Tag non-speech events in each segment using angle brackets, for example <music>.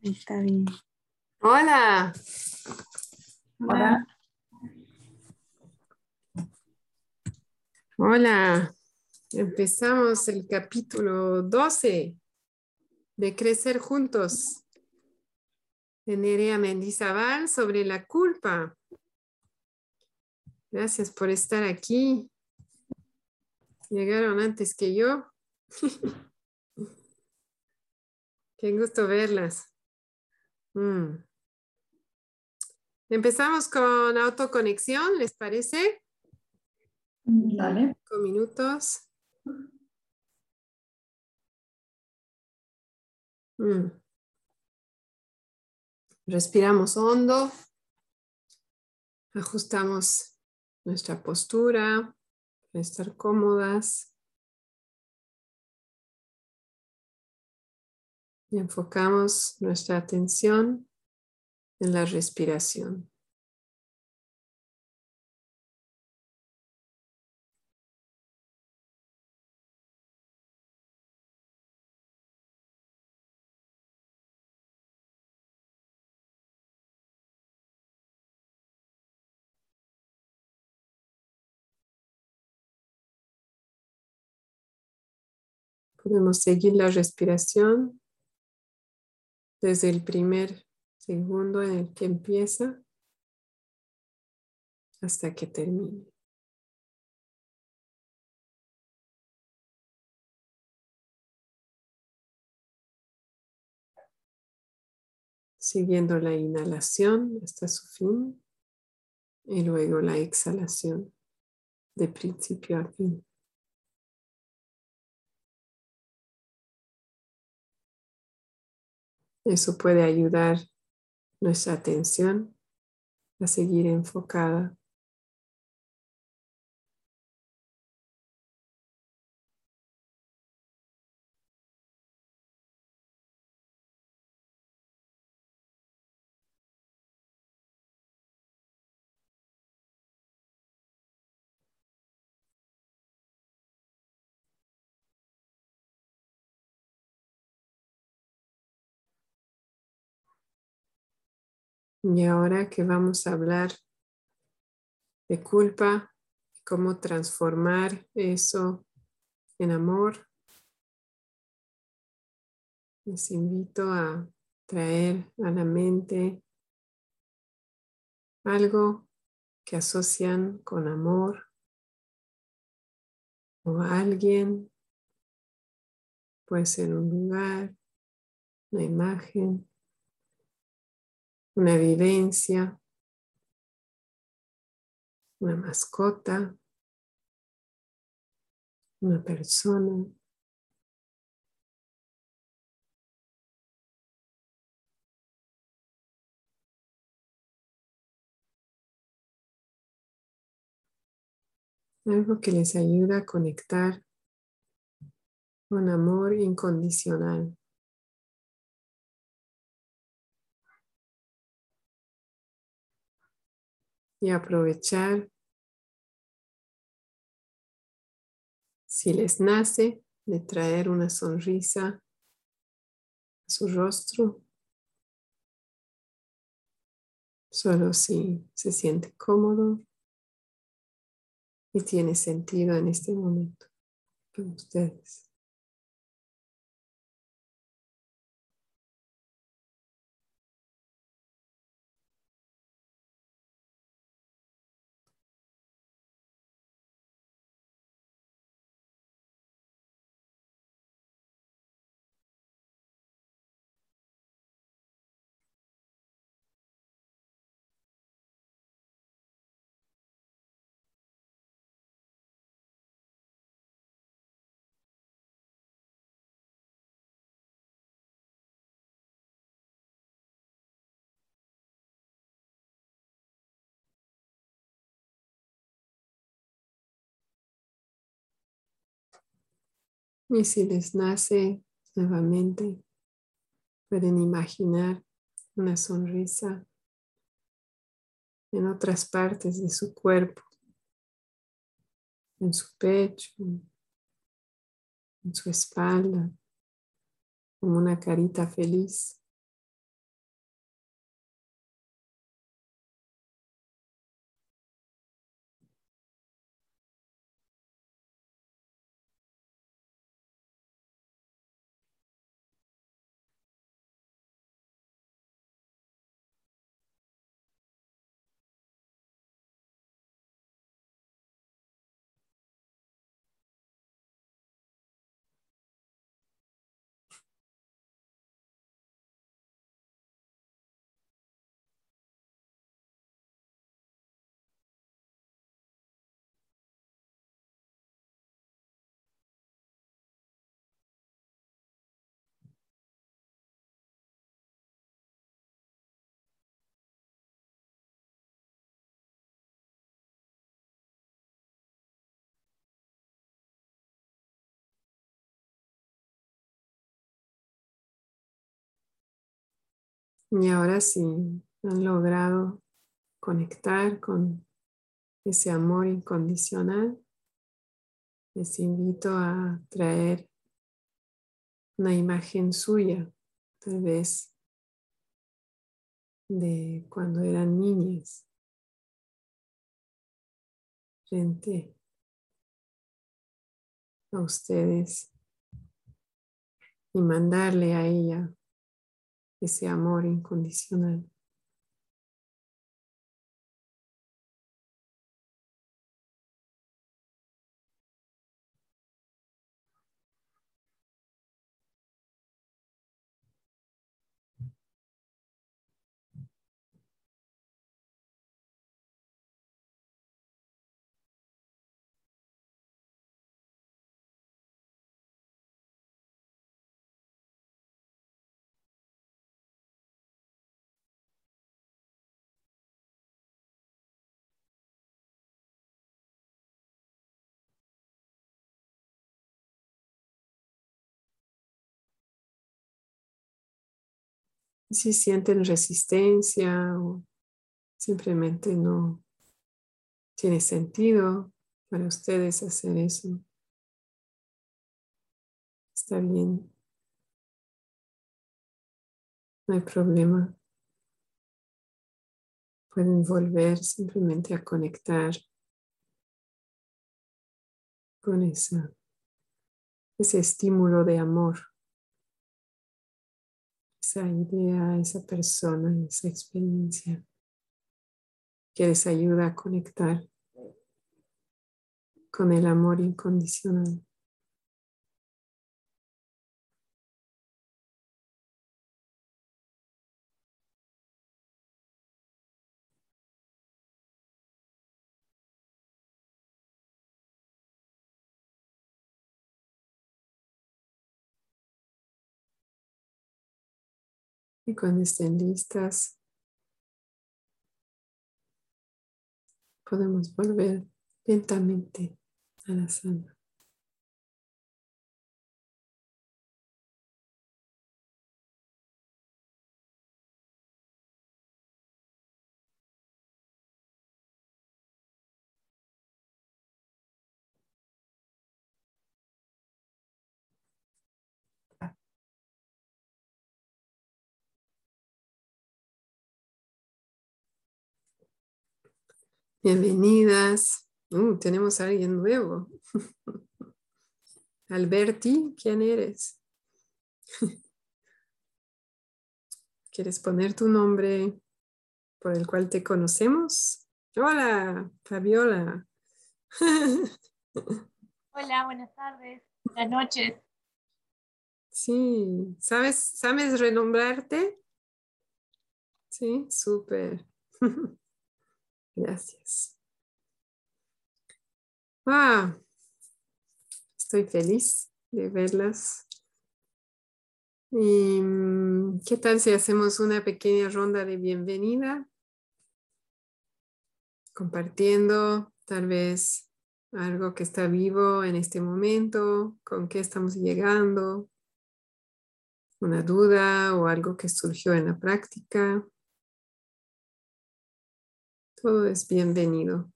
Está bien. Hola. Hola. Hola. Empezamos el capítulo 12 de Crecer Juntos de Nerea Mendizábal sobre la culpa. Gracias por estar aquí. Llegaron antes que yo. <laughs> Qué gusto verlas. Mm. Empezamos con autoconexión, ¿les parece? Dale. Cinco minutos. Mm. Respiramos hondo. Ajustamos nuestra postura para estar cómodas. Enfocamos nuestra atención en la respiración. Podemos seguir la respiración desde el primer segundo en el que empieza hasta que termine. Siguiendo la inhalación hasta su fin y luego la exhalación de principio a fin. Eso puede ayudar nuestra atención a seguir enfocada. Y ahora que vamos a hablar de culpa cómo transformar eso en amor, les invito a traer a la mente algo que asocian con amor o alguien, puede ser un lugar, una imagen, una vivencia, una mascota, una persona. Algo que les ayuda a conectar con amor incondicional. Y aprovechar si les nace de traer una sonrisa a su rostro, solo si se siente cómodo y tiene sentido en este momento para ustedes. Y si les nace nuevamente, pueden imaginar una sonrisa en otras partes de su cuerpo, en su pecho, en su espalda, como una carita feliz. Y ahora sí han logrado conectar con ese amor incondicional, les invito a traer una imagen suya, tal vez de cuando eran niñas, frente a ustedes y mandarle a ella ese amor incondicional. Si sienten resistencia o simplemente no tiene sentido para ustedes hacer eso, está bien. No hay problema. Pueden volver simplemente a conectar con esa, ese estímulo de amor esa idea, esa persona, esa experiencia que les ayuda a conectar con el amor incondicional. Y cuando estén listas, podemos volver lentamente a la sala. Bienvenidas. Uh, tenemos a alguien nuevo. <laughs> Alberti, ¿quién eres? <laughs> ¿Quieres poner tu nombre por el cual te conocemos? Hola, Fabiola. <laughs> Hola, buenas tardes, buenas noches. Sí, ¿sabes, ¿sabes renombrarte? Sí, súper. Gracias. Ah, estoy feliz de verlas. ¿Y mm, qué tal si hacemos una pequeña ronda de bienvenida? Compartiendo tal vez algo que está vivo en este momento, con qué estamos llegando, una duda o algo que surgió en la práctica. Todo es bienvenido.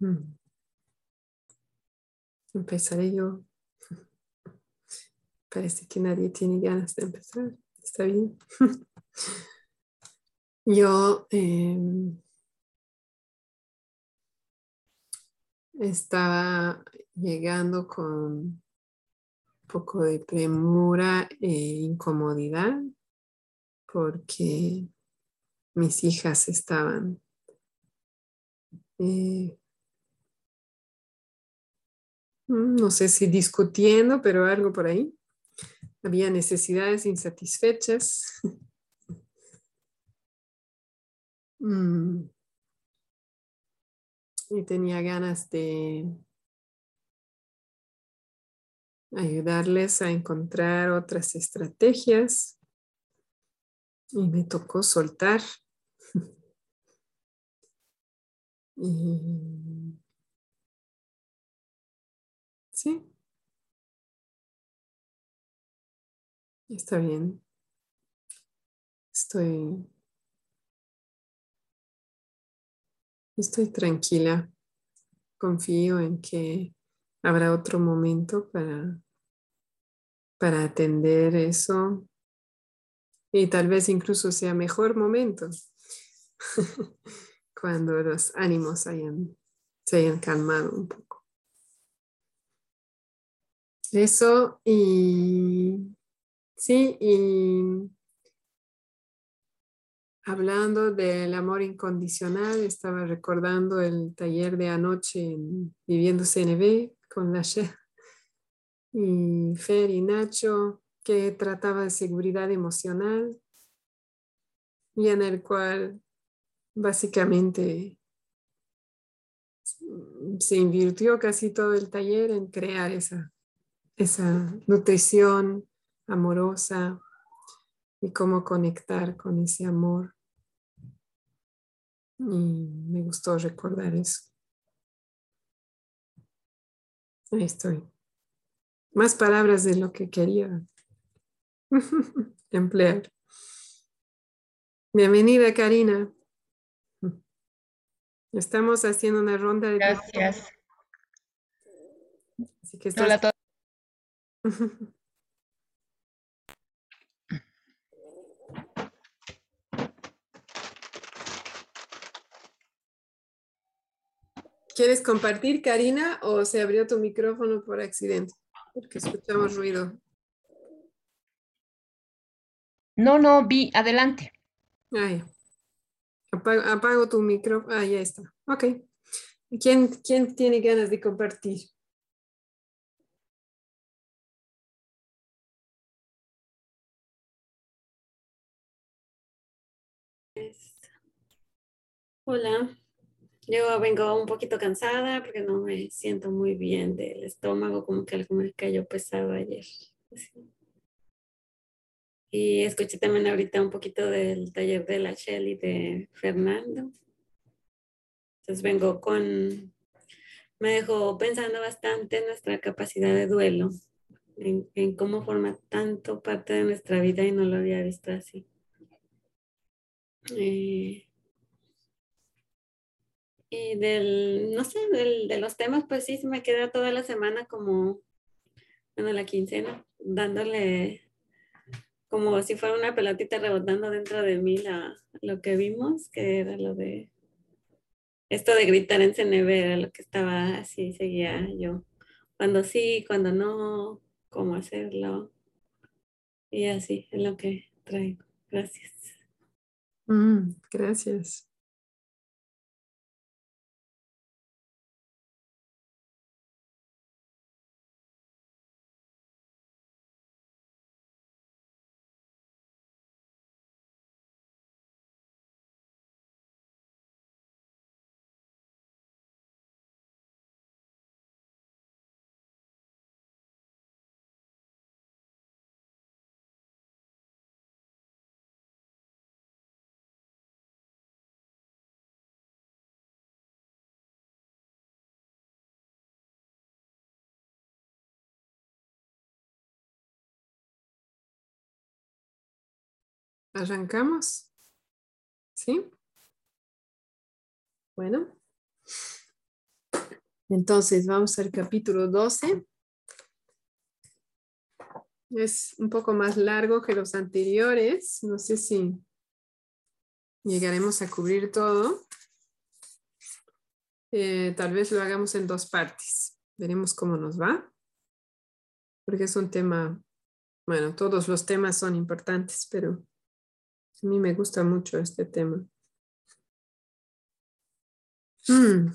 Mm. Empezaré yo. <laughs> Parece que nadie tiene ganas de empezar está bien. <laughs> Yo em, estaba llegando con un poco de premura e incomodidad porque mis hijas estaban eh, no sé si discutiendo, pero algo por ahí. Había necesidades insatisfechas. <laughs> Mm. Y tenía ganas de ayudarles a encontrar otras estrategias y me tocó soltar. <laughs> Sí, está bien. Estoy, estoy tranquila. Confío en que habrá otro momento para, para atender eso y tal vez incluso sea mejor momento <laughs> cuando los ánimos hayan, se hayan calmado un poco. Eso y sí, y hablando del amor incondicional, estaba recordando el taller de anoche en Viviendo CNB con la y Fer y Nacho, que trataba de seguridad emocional y en el cual básicamente se invirtió casi todo el taller en crear esa, esa nutrición amorosa y cómo conectar con ese amor. Y me gustó recordar eso. Ahí estoy. Más palabras de lo que quería <laughs> emplear. Bienvenida, Karina. Estamos haciendo una ronda de... Gracias. Así que Hola a todos. <laughs> ¿Quieres compartir, Karina, o se abrió tu micrófono por accidente? Porque escuchamos ruido. No, no, vi, adelante. Ah, ya. Apago, apago tu micrófono. Ah, ya está. Ok. ¿Quién, ¿Quién tiene ganas de compartir? Hola, yo vengo un poquito cansada porque no me siento muy bien del estómago, como que algo me cayó pesado ayer. Y escuché también ahorita un poquito del taller de la Shell y de Fernando. Entonces vengo con, me dejó pensando bastante en nuestra capacidad de duelo, en, en cómo forma tanto parte de nuestra vida y no lo había visto así. Eh, y del, no sé, del, de los temas, pues sí, me queda toda la semana como, bueno, la quincena, dándole como si fuera una pelotita rebotando dentro de mí la, lo que vimos, que era lo de, esto de gritar en era lo que estaba así, seguía yo. Cuando sí, cuando no, cómo hacerlo. Y así es lo que traigo. Gracias. Mm, gracias. ¿Arrancamos? ¿Sí? Bueno. Entonces vamos al capítulo 12. Es un poco más largo que los anteriores. No sé si llegaremos a cubrir todo. Eh, tal vez lo hagamos en dos partes. Veremos cómo nos va. Porque es un tema, bueno, todos los temas son importantes, pero a mí me gusta mucho este tema. Mm.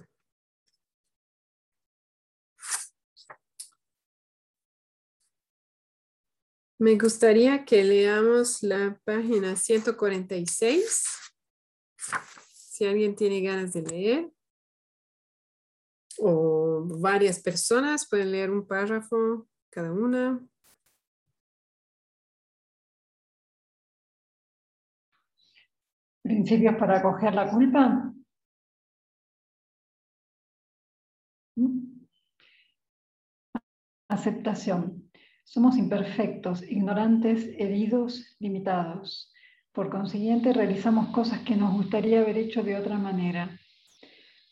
Me gustaría que leamos la página 146. Si alguien tiene ganas de leer. O varias personas pueden leer un párrafo cada una. Principios para acoger la culpa. Aceptación. Somos imperfectos, ignorantes, heridos, limitados. Por consiguiente, realizamos cosas que nos gustaría haber hecho de otra manera.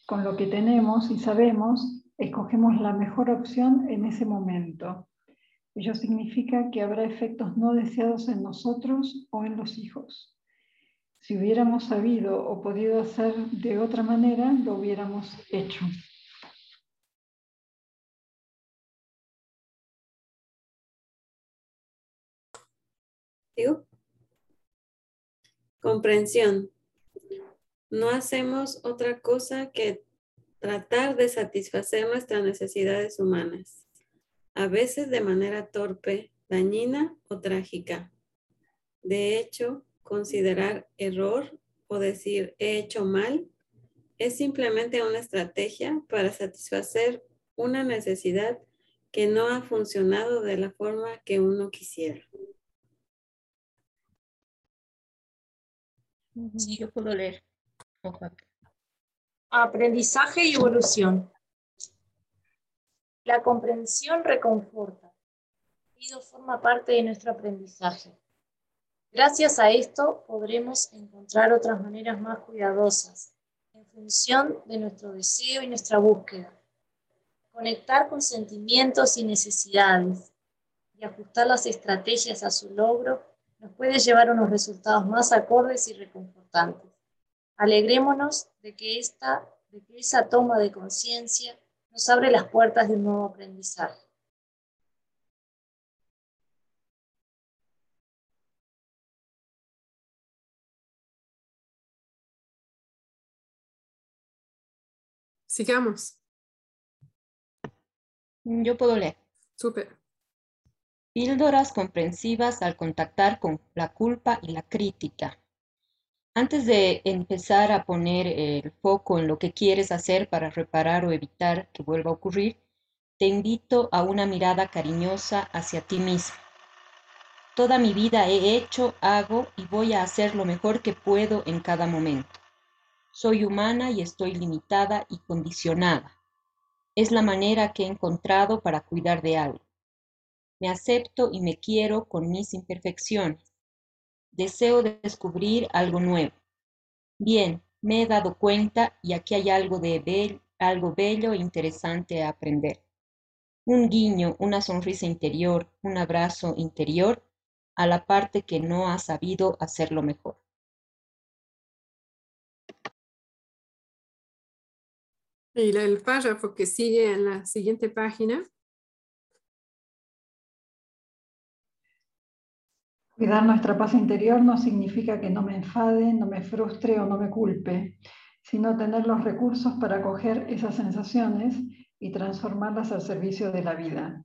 Con lo que tenemos y sabemos, escogemos la mejor opción en ese momento. Ello significa que habrá efectos no deseados en nosotros o en los hijos. Si hubiéramos sabido o podido hacer de otra manera, lo hubiéramos hecho. Comprensión. No hacemos otra cosa que tratar de satisfacer nuestras necesidades humanas, a veces de manera torpe, dañina o trágica. De hecho, considerar error o decir he hecho mal es simplemente una estrategia para satisfacer una necesidad que no ha funcionado de la forma que uno quisiera. Sí, yo puedo leer. Aprendizaje y evolución. La comprensión reconforta. Y forma parte de nuestro aprendizaje. Gracias a esto podremos encontrar otras maneras más cuidadosas en función de nuestro deseo y nuestra búsqueda. Conectar con sentimientos y necesidades y ajustar las estrategias a su logro nos puede llevar a unos resultados más acordes y reconfortantes. Alegrémonos de que, esta, de que esa toma de conciencia nos abre las puertas de un nuevo aprendizaje. Sigamos. Yo puedo leer. Súper. Píldoras comprensivas al contactar con la culpa y la crítica. Antes de empezar a poner el foco en lo que quieres hacer para reparar o evitar que vuelva a ocurrir, te invito a una mirada cariñosa hacia ti mismo. Toda mi vida he hecho, hago y voy a hacer lo mejor que puedo en cada momento. Soy humana y estoy limitada y condicionada. Es la manera que he encontrado para cuidar de algo. Me acepto y me quiero con mis imperfecciones. Deseo descubrir algo nuevo. Bien, me he dado cuenta y aquí hay algo de algo bello e interesante a aprender. Un guiño, una sonrisa interior, un abrazo interior a la parte que no ha sabido hacerlo mejor. Y el párrafo que sigue en la siguiente página Cuidar nuestra paz interior no significa que no me enfade, no me frustre o no me culpe, sino tener los recursos para acoger esas sensaciones y transformarlas al servicio de la vida.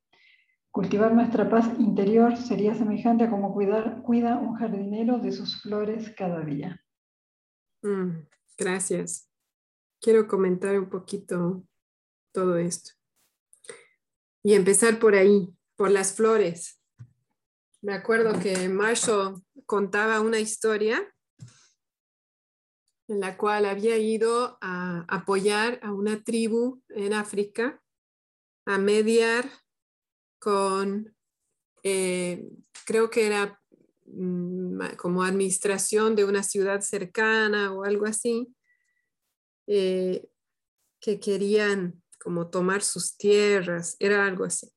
Cultivar nuestra paz interior sería semejante a como cuidar, cuida un jardinero de sus flores cada día. Mm, gracias. Quiero comentar un poquito todo esto. Y empezar por ahí, por las flores. Me acuerdo que Marshall contaba una historia en la cual había ido a apoyar a una tribu en África a mediar con, eh, creo que era mm, como administración de una ciudad cercana o algo así, eh, que querían como tomar sus tierras, era algo así.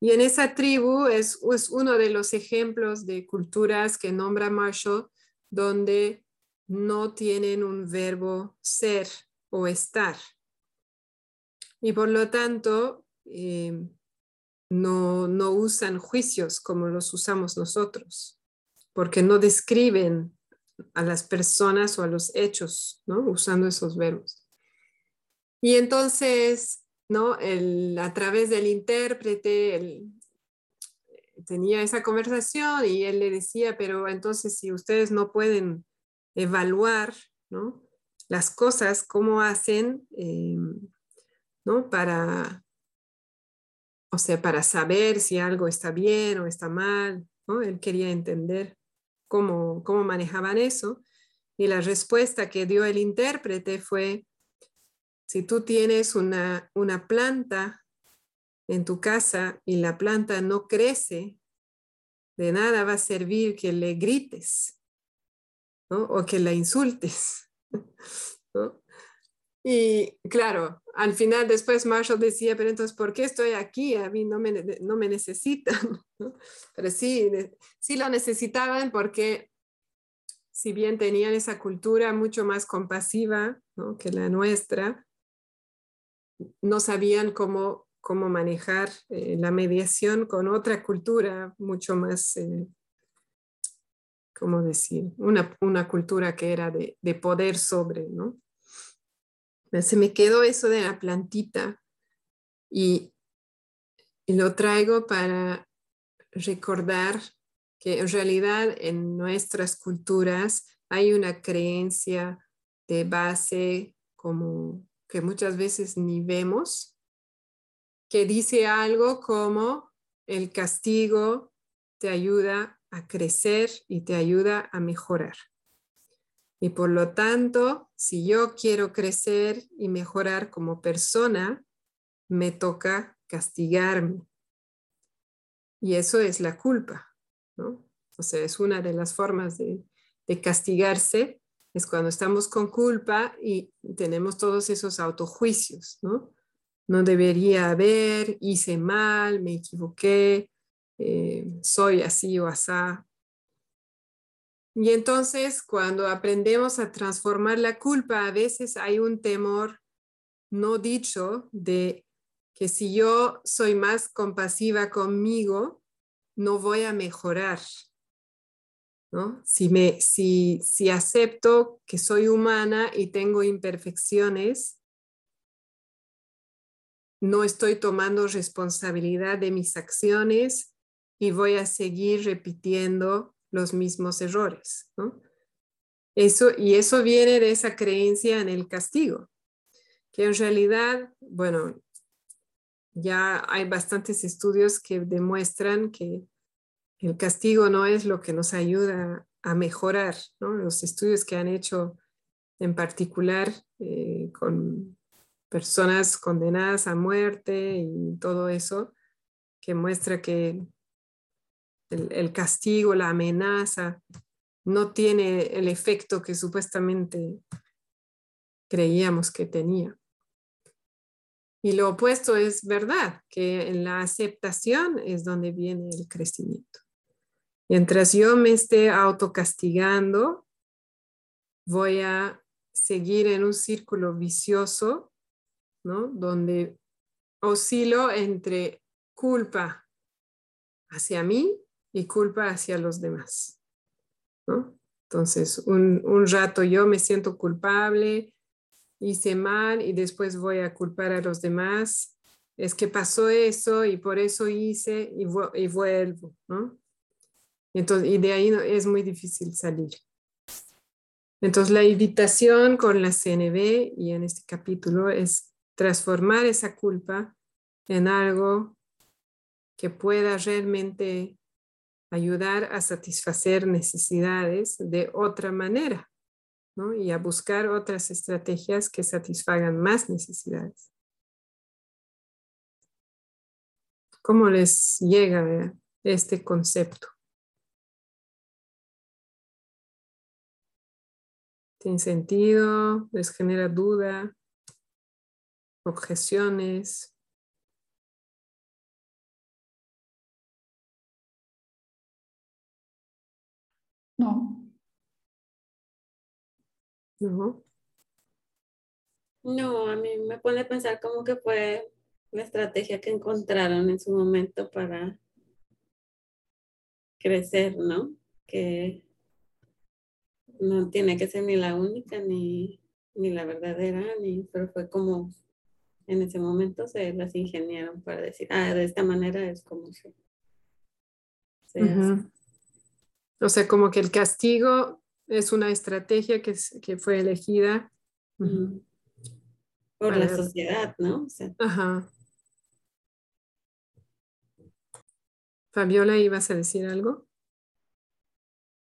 Y en esa tribu es, uno de los ejemplos de culturas que nombra Marshall, donde no tienen un verbo ser o estar. Y por lo tanto, eh, no, no usan juicios como los usamos nosotros, porque no describen a las personas o a los hechos, ¿no? Usando esos verbos. Y entonces ¿no? a través del intérprete, tenía esa conversación y él le decía, pero entonces si ustedes no pueden evaluar, Las cosas, cómo hacen, eh, ¿no? Para, o sea, para saber si algo está bien o está mal, ¿no? Él quería entender cómo, cómo manejaban eso. Y la respuesta que dio el intérprete fue, si tú tienes una, una planta en tu casa y la planta no crece, de nada va a servir que le grites o que la insultes. <laughs> ¿no? Y claro, al final después Marshall decía, pero entonces, ¿por qué estoy aquí? A mí no me, no me necesitan. <laughs> Pero sí, sí lo necesitaban porque si bien tenían esa cultura mucho más compasiva que la nuestra, no sabían cómo, cómo manejar eh, la mediación con otra cultura mucho más, eh, ¿cómo decir? Una, una, cultura que era de, de poder sobre, ¿no? Se me quedó eso de la plantita y, lo traigo para recordar que en realidad en nuestras culturas hay una creencia de base como que muchas veces ni vemos, que dice algo como el castigo te ayuda a crecer y te ayuda a mejorar. Y por lo tanto, si yo quiero crecer y mejorar como persona, me toca castigarme. Y eso es la culpa, ¿no? O sea, es una de las formas de, castigarse, es cuando estamos con culpa y tenemos todos esos autojuicios, ¿no? No debería haber, hice mal, me equivoqué, eh, soy así o asá, y entonces cuando aprendemos a transformar la culpa, a veces hay un temor no dicho de que si yo soy más compasiva conmigo, no voy a mejorar. ¿no? Si, me, si, si acepto que soy humana y tengo imperfecciones, no estoy tomando responsabilidad de mis acciones y voy a seguir repitiendo los mismos errores. Eso, y eso viene de esa creencia en el castigo, que en realidad, bueno, ya hay bastantes estudios que demuestran que el castigo no es lo que nos ayuda a mejorar. Los estudios que han hecho en particular eh, con personas condenadas a muerte y todo eso, que muestra que el, castigo, la amenaza, no tiene el efecto que supuestamente creíamos que tenía. Y lo opuesto es verdad, que en la aceptación es donde viene el crecimiento. Mientras yo me esté autocastigando, voy a seguir en un círculo vicioso, ¿no? Donde oscilo entre culpa hacia mí y culpa hacia los demás. Entonces, un, un, rato yo me siento culpable, hice mal y después voy a culpar a los demás. Es que pasó eso y por eso hice y, y vuelvo. ¿no? Entonces, y de ahí es muy difícil salir. Entonces, la invitación con la CNB y en este capítulo es transformar esa culpa en algo que pueda realmente ayudar a satisfacer necesidades de otra manera ¿no? y a buscar otras estrategias que satisfagan más necesidades. ¿Cómo les llega este concepto? ¿Tiene sentido? ¿Les genera duda? ¿Objeciones? No. No. No, a mí me pone a pensar cómo que fue la estrategia que encontraron en su momento para crecer, ¿no? Que no tiene que ser ni la única ni, la verdadera, ni, pero fue como en ese momento se las ingeniaron para decir, ah, de esta manera es como se, o sea, como que el castigo es una estrategia que, que fue elegida por la sociedad, ¿no? Ajá. Fabiola, ¿ibas a decir algo?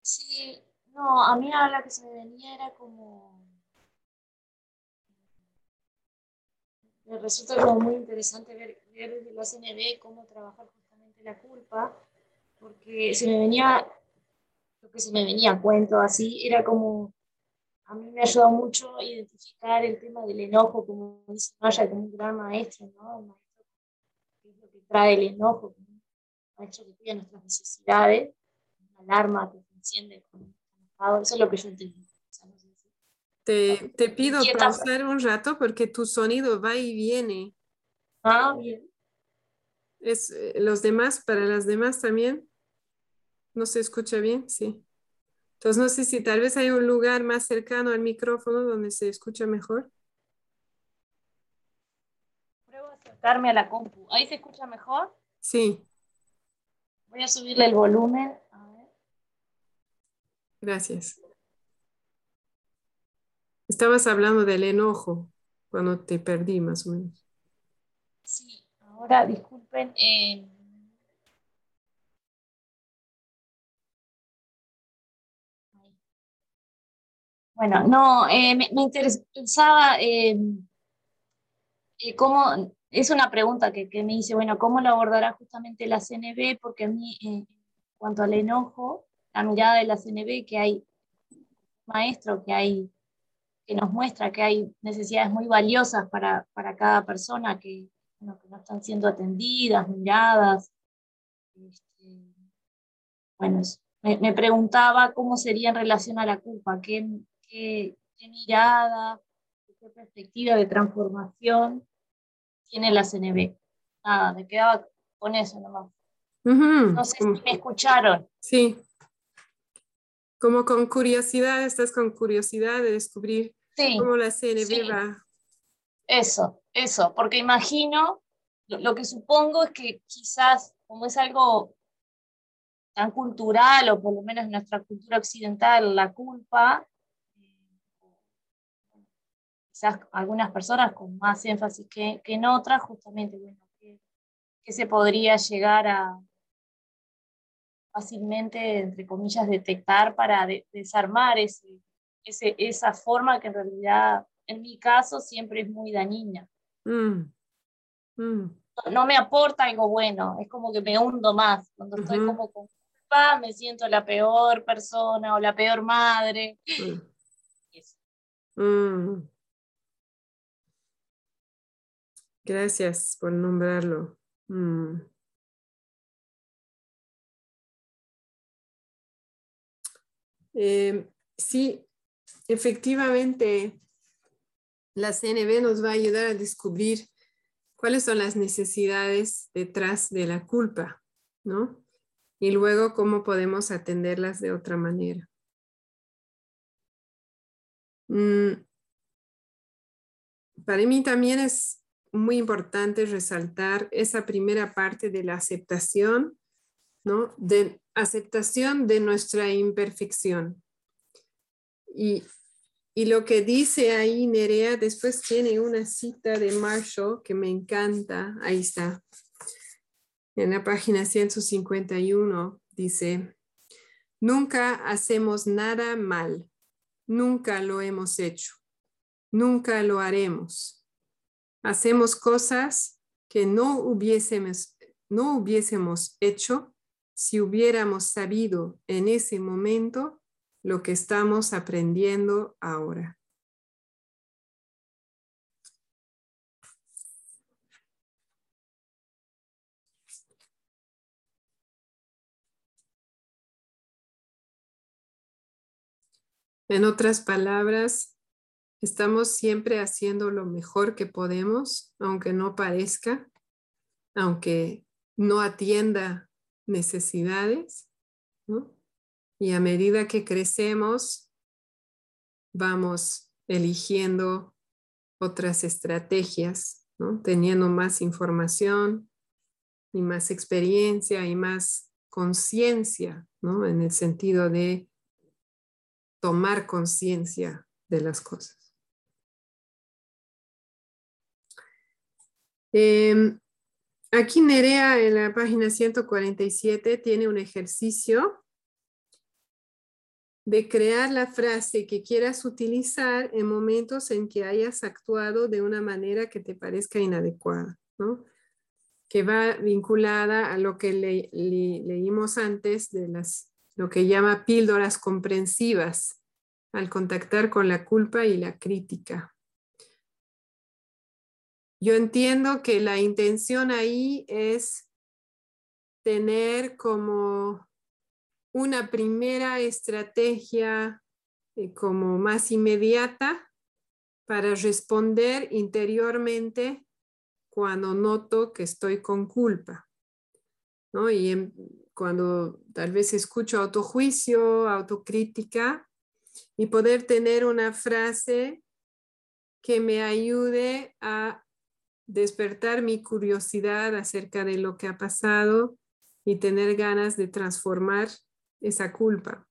Sí, no, a mí ahora que se me venía era como... Me resulta como muy interesante ver, ver desde la CNB cómo trabajar justamente la culpa, porque se me venía, lo que se me venía a cuento así, era como, a mí me ayudado mucho identificar el tema del enojo, como dice Maya, como un gran maestro, ¿no? Un maestro que es lo que trae el enojo, maestro que cuida nuestras necesidades, una alarma que se enciende con eso es lo que yo entendí. Te, te pido pausar un rato porque tu sonido va y viene. Ah, bien. Es, eh, los demás, para las demás también, ¿no se escucha bien? Sí. Entonces no sé si tal vez hay un lugar más cercano al micrófono donde se escucha mejor. Pruebo a acercarme a la compu. ¿Ahí se escucha mejor? Sí. Voy a subirle el volumen. A ver. Gracias. Estabas hablando del enojo cuando te perdí más o menos. Sí, ahora disculpen. Eh, bueno, no, eh, me, interesaba eh, cómo, es una pregunta que, me dice, bueno, ¿cómo lo abordará justamente la CNB? Porque a mí, en cuanto al enojo, la mirada de la CNB, que hay maestro, que hay que nos muestra que hay necesidades muy valiosas para, para cada persona que, no están siendo atendidas, miradas. Este, bueno, me, me, preguntaba cómo sería en relación a la culpa, qué, qué, qué mirada, qué perspectiva de transformación tiene la CNB. Nada, me quedaba con eso nomás. No sé si me escucharon. Sí. Como con curiosidad, estás con curiosidad de descubrir cómo la CNB va. Eso, eso, porque imagino, lo, que supongo es que quizás, como es algo tan cultural, o por lo menos en nuestra cultura occidental, la culpa, quizás algunas personas con más énfasis que, en otras, justamente, bueno, que, se podría llegar a fácilmente, entre comillas, detectar para desarmar ese, ese, esa forma que en realidad, en mi caso, siempre es muy dañina. Mm. Mm. No, me aporta algo bueno, es como que me hundo más. Cuando estoy como con culpa, me siento la peor persona o la peor madre. Mm. Gracias por nombrarlo. Mm. Eh, sí, efectivamente, la CNB nos va a ayudar a descubrir cuáles son las necesidades detrás de la culpa, ¿no? Y luego cómo podemos atenderlas de otra manera. Mm. Para mí también es muy importante resaltar esa primera parte de la aceptación, ¿no? De aceptación de nuestra imperfección. Y, y lo que dice ahí Nerea, después tiene una cita de Marshall que me encanta, ahí está, en la página 151, dice, nunca hacemos nada mal, nunca lo hemos hecho, nunca lo haremos hacemos cosas que no hubiésemos, no hubiésemos hecho si hubiéramos sabido en ese momento lo que estamos aprendiendo ahora. En otras palabras, Estamos siempre haciendo lo mejor que podemos, aunque no parezca, aunque no atienda necesidades, Y a medida que crecemos, vamos eligiendo otras estrategias, teniendo más información y más experiencia y más conciencia, en el sentido de tomar conciencia de las cosas. Em, aquí Nerea en la página 147 tiene un ejercicio de crear la frase que quieras utilizar en momentos en que hayas actuado de una manera que te parezca inadecuada, ¿no? que va vinculada a lo que leímos antes de las, lo que llama píldoras comprensivas al contactar con la culpa y la crítica. Yo entiendo que la intención ahí es tener como una primera estrategia eh, como más inmediata para responder interiormente cuando noto que estoy con culpa. ¿no? Y cuando tal vez escucho autojuicio, autocrítica, y poder tener una frase que me ayude a despertar mi curiosidad acerca de lo que ha pasado y tener ganas de transformar esa culpa,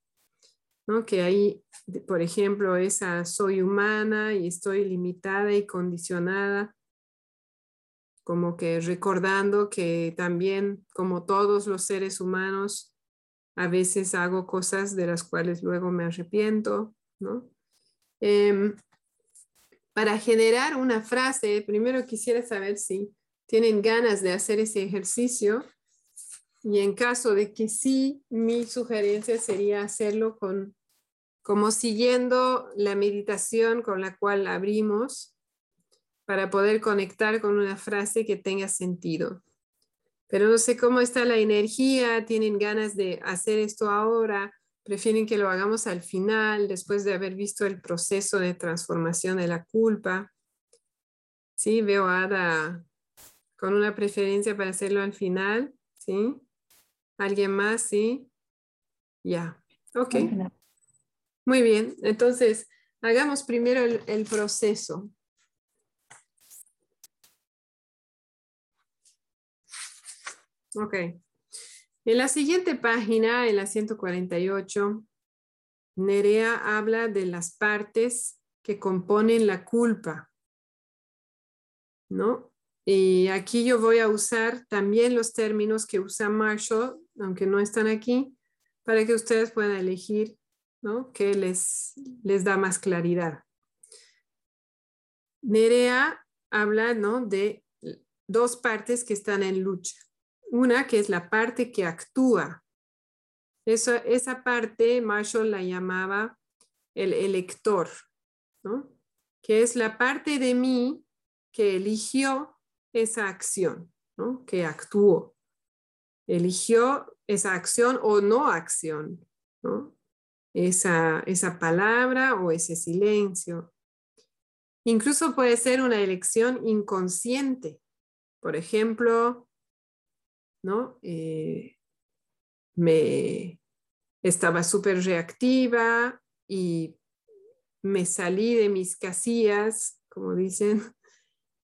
¿no? Que ahí, por ejemplo, esa soy humana y estoy limitada y condicionada, como que recordando que también, como todos los seres humanos, a veces hago cosas de las cuales luego me arrepiento, ¿no? Em, para generar una frase, primero quisiera saber si tienen ganas de hacer ese ejercicio y en caso de que sí, mi sugerencia sería hacerlo con, como siguiendo la meditación con la cual abrimos para poder conectar con una frase que tenga sentido. Pero no sé cómo está la energía, tienen ganas de hacer esto ahora, prefieren que lo hagamos al final, después de haber visto el proceso de transformación de la culpa. Sí, veo a Ada con una preferencia para hacerlo al final, ¿sí? ¿Alguien más? Sí. Ya. Ok. Muy bien. Entonces, hagamos primero el, proceso. Ok. En la siguiente página, en la 148, Nerea habla de las partes que componen la culpa. ¿No? Y aquí yo voy a usar también los términos que usa Marshall aunque no están aquí, para que ustedes puedan elegir ¿no? qué les, les da más claridad. Nerea habla ¿no? de dos partes que están en lucha. Una que es la parte que actúa. Esa parte Marshall la llamaba el elector, que es la parte de mí que eligió esa acción, que actuó eligió esa acción o no acción. Esa, esa palabra o ese silencio. Incluso puede ser una elección inconsciente. Por ejemplo, ¿no? Eh, me estaba súper reactiva y me salí de mis casillas, como dicen,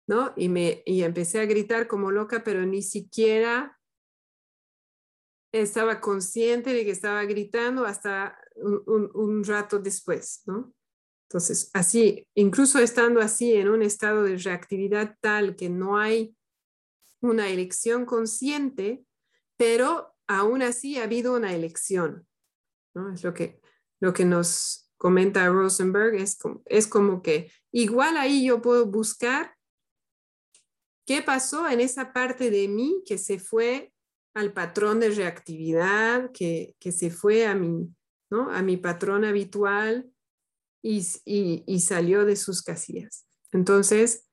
¿no? Y, me, y empecé a gritar como loca, pero ni siquiera estaba consciente de que estaba gritando hasta un, rato después, ¿no? Entonces, así, incluso estando así en un estado de reactividad tal que no hay una elección consciente, pero aún así ha habido una elección. Es lo que, lo que nos comenta Rosenberg, es como, es como que igual ahí yo puedo buscar qué pasó en esa parte de mí que se fue al patrón de reactividad que, se fue a mi, ¿no? a mi patrón habitual y, salió de sus casillas. Entonces,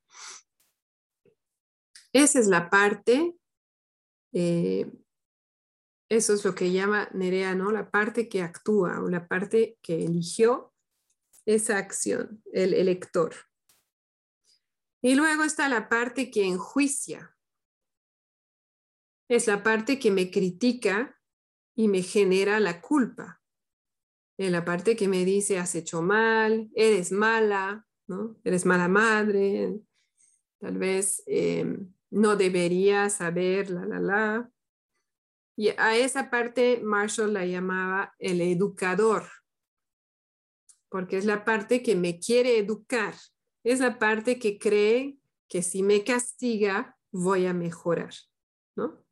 esa es la parte, eh, eso es lo que llama Nerea, ¿no? La parte que actúa o la parte que eligió esa acción, el elector. Y luego está la parte que enjuicia, es la parte que me critica y me genera la culpa. Es la parte que me dice, has hecho mal, eres mala, ¿no? eres mala madre, tal vez em, no deberías saber, la, la, la. Y a esa parte Marshall la llamaba el educador, porque es la parte que me quiere educar, es la parte que cree que si me castiga voy a mejorar. ¿no?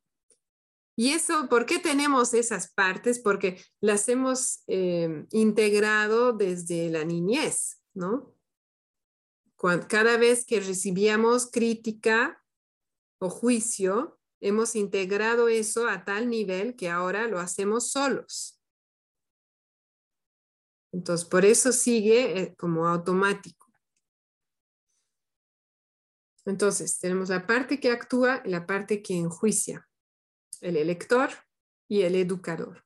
Y eso, ¿por qué tenemos esas partes? Porque las hemos eh, integrado desde la niñez, ¿no? cada vez que recibíamos crítica o juicio, hemos integrado eso a tal nivel que ahora lo hacemos solos. Entonces, por eso sigue eh, como automático. Entonces, tenemos la parte que actúa y la parte que enjuicia, el elector y el educador.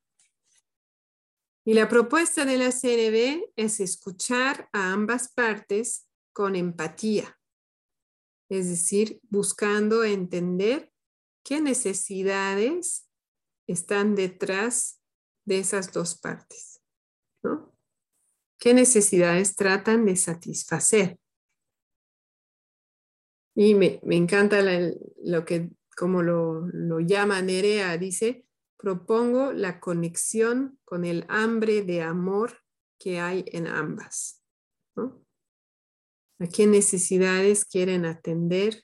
Y la propuesta de la CNB es escuchar a ambas partes con empatía, es decir, buscando entender qué necesidades están detrás de esas dos partes, ¿no? ¿Qué necesidades tratan de satisfacer? Y me, encanta lo que, como lo, lo llama Nerea, dice, propongo la conexión con el hambre de amor que hay en ambas. ¿A qué necesidades quieren atender?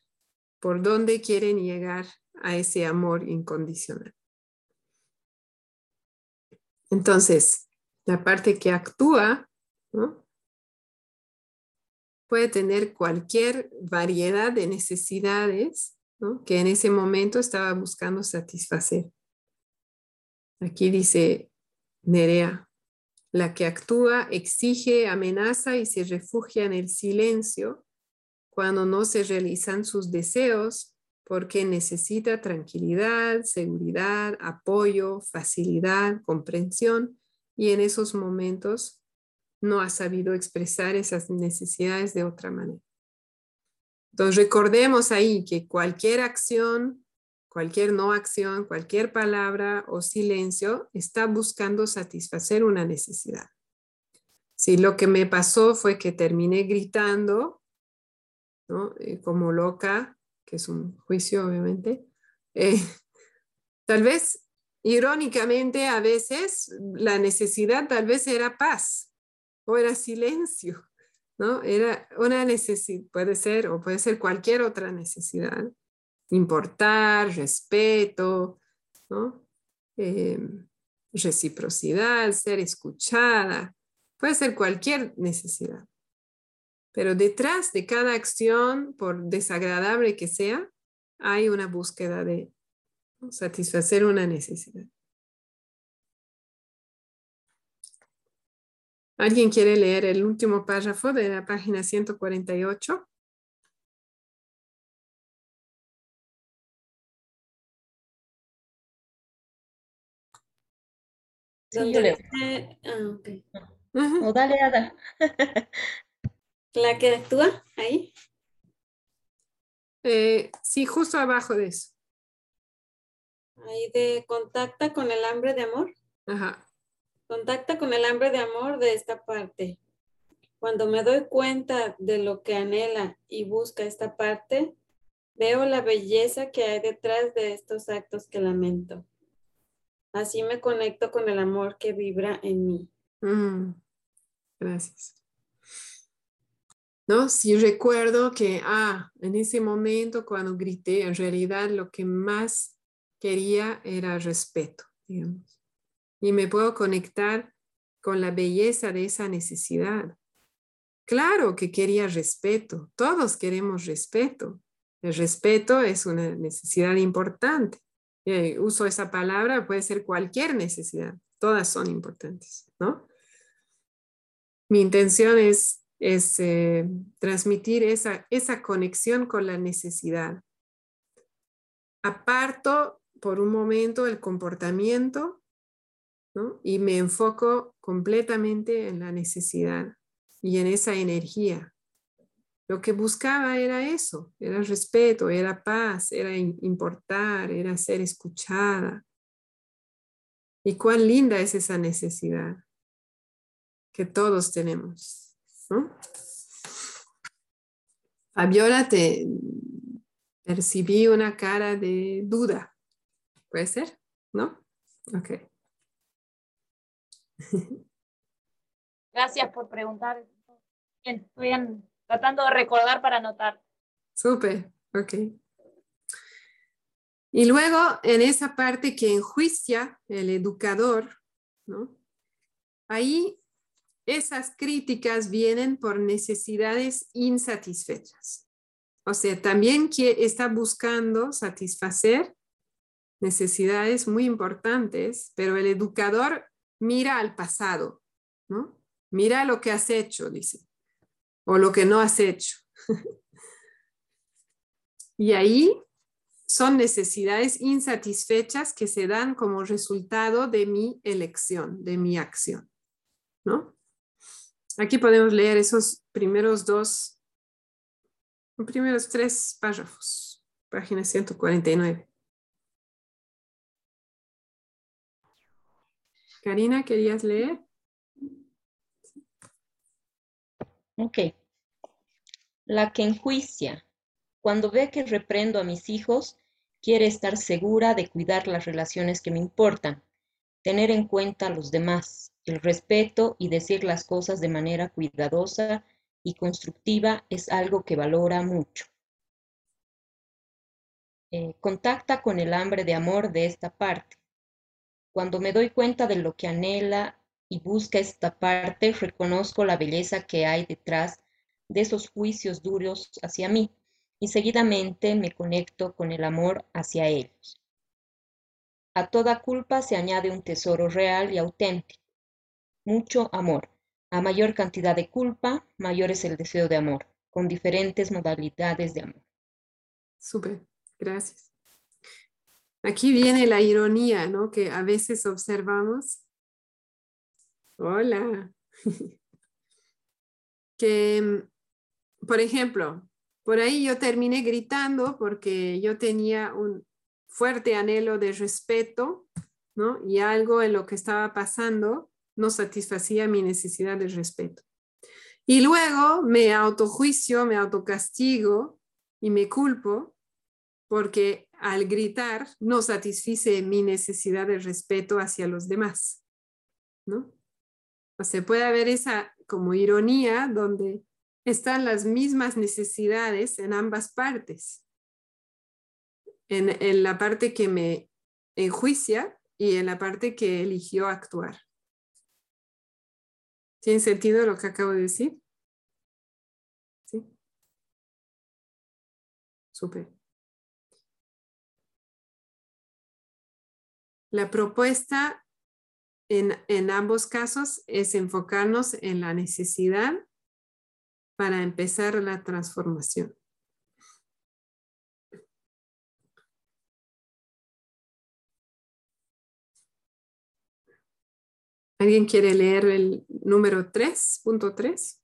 ¿Por dónde quieren llegar a ese amor incondicional? Entonces, la parte que actúa puede tener cualquier variedad de necesidades que en ese momento estaba buscando satisfacer. Aquí dice Nerea, la que actúa, exige, amenaza y se refugia en el silencio cuando no se realizan sus deseos porque necesita tranquilidad, seguridad, apoyo, facilidad, comprensión y en esos momentos no ha sabido expresar esas necesidades de otra manera. Entonces recordemos ahí que cualquier acción, cualquier no acción, cualquier palabra o silencio está buscando satisfacer una necesidad. Si lo que me pasó fue que terminé gritando, eh, como loca, que es un juicio obviamente, eh, <laughs> tal vez irónicamente a veces la necesidad tal vez era paz, o era silencio, ¿no? Era una necesidad, puede ser, o puede ser cualquier otra necesidad. Importar, respeto, ¿no? Em, reciprocidad, ser escuchada, puede ser cualquier necesidad. Pero detrás de cada acción, por desagradable que sea, hay una búsqueda de satisfacer una necesidad. ¿Alguien quiere leer el último párrafo de la página 148? Sí, yo leo. Ah, dale, Ada. ¿La que actúa ahí? Eh, sí, justo abajo de eso. Ahí de contacta con el hambre de amor. Ajá. Contacta con el hambre de amor de esta parte. Cuando me doy cuenta de lo que anhela y busca esta parte, veo la belleza que hay detrás de estos actos que lamento. Así me conecto con el amor que vibra en mí. Mm, gracias. ¿No? Si recuerdo que, ah, en ese momento cuando grité, en realidad lo que más quería era respeto, digamos y me puedo conectar con la belleza de esa necesidad. Claro que quería respeto, todos queremos respeto. El respeto es una necesidad importante. Eh, uso esa palabra, puede ser cualquier necesidad, todas son importantes, ¿no? Mi intención es, es eh, transmitir esa, esa conexión con la necesidad. Aparto por un momento el comportamiento y me enfoco completamente en la necesidad y en esa energía. Lo que buscaba era eso, era respeto, era paz, era importar, era ser escuchada. Y cuán linda es esa necesidad que todos tenemos. Fabiola, te percibí una cara de duda. ¿Puede ser? ¿No? Ok. <laughs> Gracias por preguntar. estoy tratando de recordar para anotar. Súper, ok. Y luego en esa parte que enjuicia el educador, ¿no? Ahí esas críticas vienen por necesidades insatisfechas. O sea, también que está buscando satisfacer necesidades muy importantes, pero el educador mira al pasado, ¿no? Mira lo que has hecho, dice, o lo que no has hecho. y ahí son necesidades insatisfechas que se dan como resultado de mi elección, de mi acción, ¿no? Aquí podemos leer esos primeros dos, primeros tres párrafos, página 149. Karina, ¿querías leer? Ok. La que enjuicia. Cuando ve que reprendo a mis hijos, quiere estar segura de cuidar las relaciones que me importan, tener en cuenta a los demás, el respeto y decir las cosas de manera cuidadosa y constructiva es algo que valora mucho. Eh, contacta con el hambre de amor de esta parte. Cuando me doy cuenta de lo que anhela y busca esta parte, reconozco la belleza que hay detrás de esos juicios duros hacia mí y seguidamente me conecto con el amor hacia ellos. A toda culpa se añade un tesoro real y auténtico, mucho amor. A mayor cantidad de culpa, mayor es el deseo de amor, con diferentes modalidades de amor. Súper, gracias. Aquí viene la ironía, ¿no? Que a veces observamos. Hola. <laughs> que, por ejemplo, por ahí yo terminé gritando porque yo tenía un fuerte anhelo de respeto, ¿no? Y algo en lo que estaba pasando no satisfacía mi necesidad de respeto. Y luego me autojuicio, me autocastigo y me culpo porque al gritar no satisfice mi necesidad de respeto hacia los demás, ¿no? O sea, puede haber esa como ironía donde están las mismas necesidades en ambas partes. En, la parte que me enjuicia y en la parte que eligió actuar. ¿Tiene sentido lo que acabo de decir? Sí. Súper. La propuesta en, ambos casos es enfocarnos en la necesidad para empezar la transformación. ¿Alguien quiere leer el número 3.3?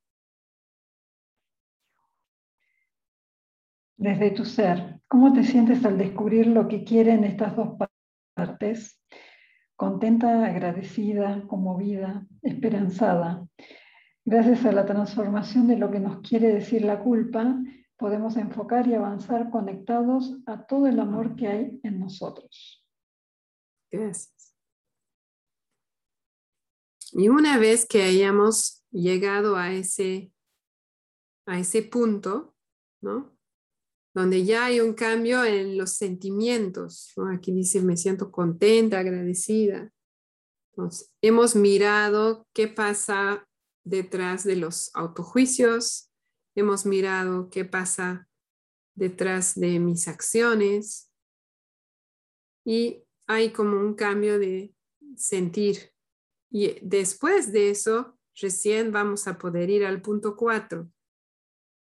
Desde tu ser, ¿cómo te sientes al descubrir lo que quieren estas dos partes? Contenta, agradecida, conmovida, esperanzada. Gracias a la transformación de lo que nos quiere decir la culpa, podemos enfocar y avanzar conectados a todo el amor que hay en nosotros. Gracias. Y una vez que hayamos llegado a ese, a ese punto, ¿no? Donde ya hay un cambio en los sentimientos, Aquí dice, me siento contenta, agradecida. Entonces, hemos mirado qué pasa detrás de los autojuicios, hemos mirado qué pasa detrás de mis acciones y hay como un cambio de sentir. Y después de eso, recién vamos a poder ir al punto cuatro,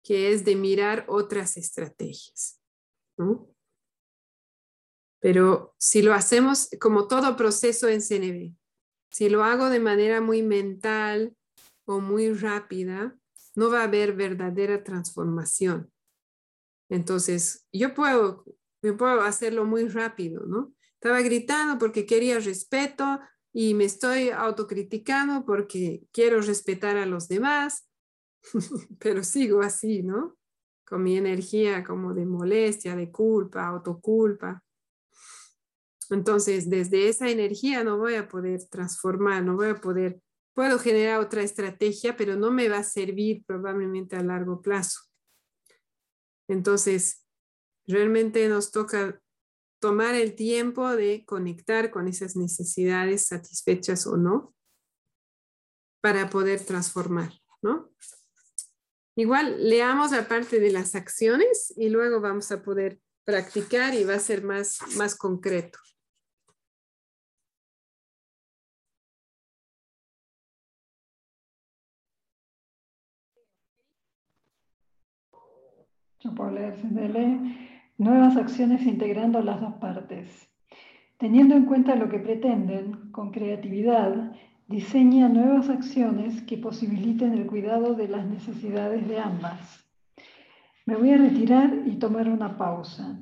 que es de mirar otras estrategias. Pero si lo hacemos como todo proceso en CNB, si lo hago de manera muy mental, o muy rápida, no va a haber verdadera transformación. Entonces, yo puedo, yo puedo hacerlo muy rápido, ¿no? Estaba gritando porque quería respeto y me estoy autocriticando porque quiero respetar a los demás, <laughs> pero sigo así, ¿no? Con mi energía como de molestia, de culpa, autoculpa. Entonces, desde esa energía no voy a poder transformar, no voy a poder Puedo generar otra estrategia, pero no me va a servir probablemente a largo plazo. Entonces, realmente nos toca tomar el tiempo de conectar con esas necesidades satisfechas o no para poder transformar, ¿no? Igual leamos la parte de las acciones y luego vamos a poder practicar y va a ser más, más concreto. Yo leer, nuevas acciones integrando las dos partes. Teniendo en cuenta lo que pretenden, con creatividad, diseña nuevas acciones que posibiliten el cuidado de las necesidades de ambas. Me voy a retirar y tomar una pausa.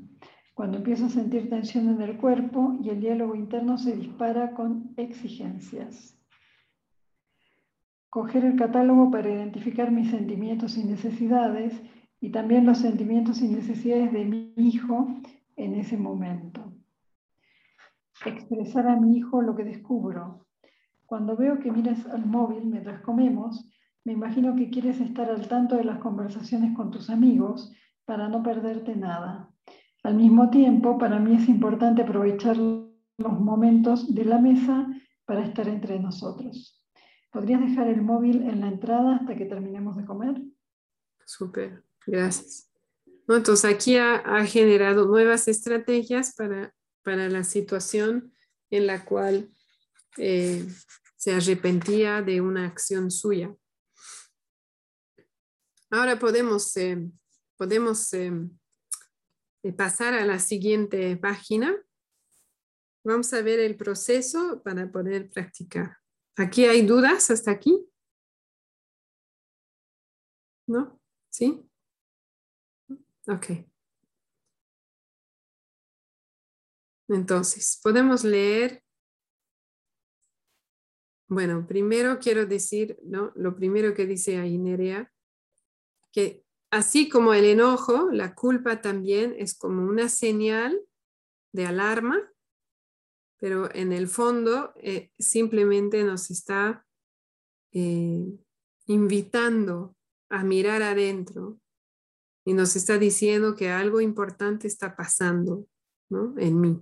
Cuando empiezo a sentir tensión en el cuerpo y el diálogo interno se dispara con exigencias. Coger el catálogo para identificar mis sentimientos y necesidades y también los sentimientos y necesidades de mi hijo en ese momento. Expresar a mi hijo lo que descubro. Cuando veo que miras al móvil mientras comemos, me imagino que quieres estar al tanto de las conversaciones con tus amigos para no perderte nada. Al mismo tiempo, para mí es importante aprovechar los momentos de la mesa para estar entre nosotros. ¿Podrías dejar el móvil en la entrada hasta que terminemos de comer? Súper. Gracias. Entonces aquí ha, generado nuevas estrategias para, para, la situación en la cual eh, se arrepentía de una acción suya. Ahora podemos, eh, podemos eh, pasar a la siguiente página. Vamos a ver el proceso para poder practicar. ¿Aquí hay dudas hasta aquí? ¿No? ¿Sí? Ok. Entonces, podemos leer. Bueno, primero quiero decir, ¿no? Lo primero que dice ahí que así como el enojo, la culpa también es como una señal de alarma, pero en el fondo eh, simplemente nos está eh, invitando a mirar adentro y nos está diciendo que algo importante está pasando en mí.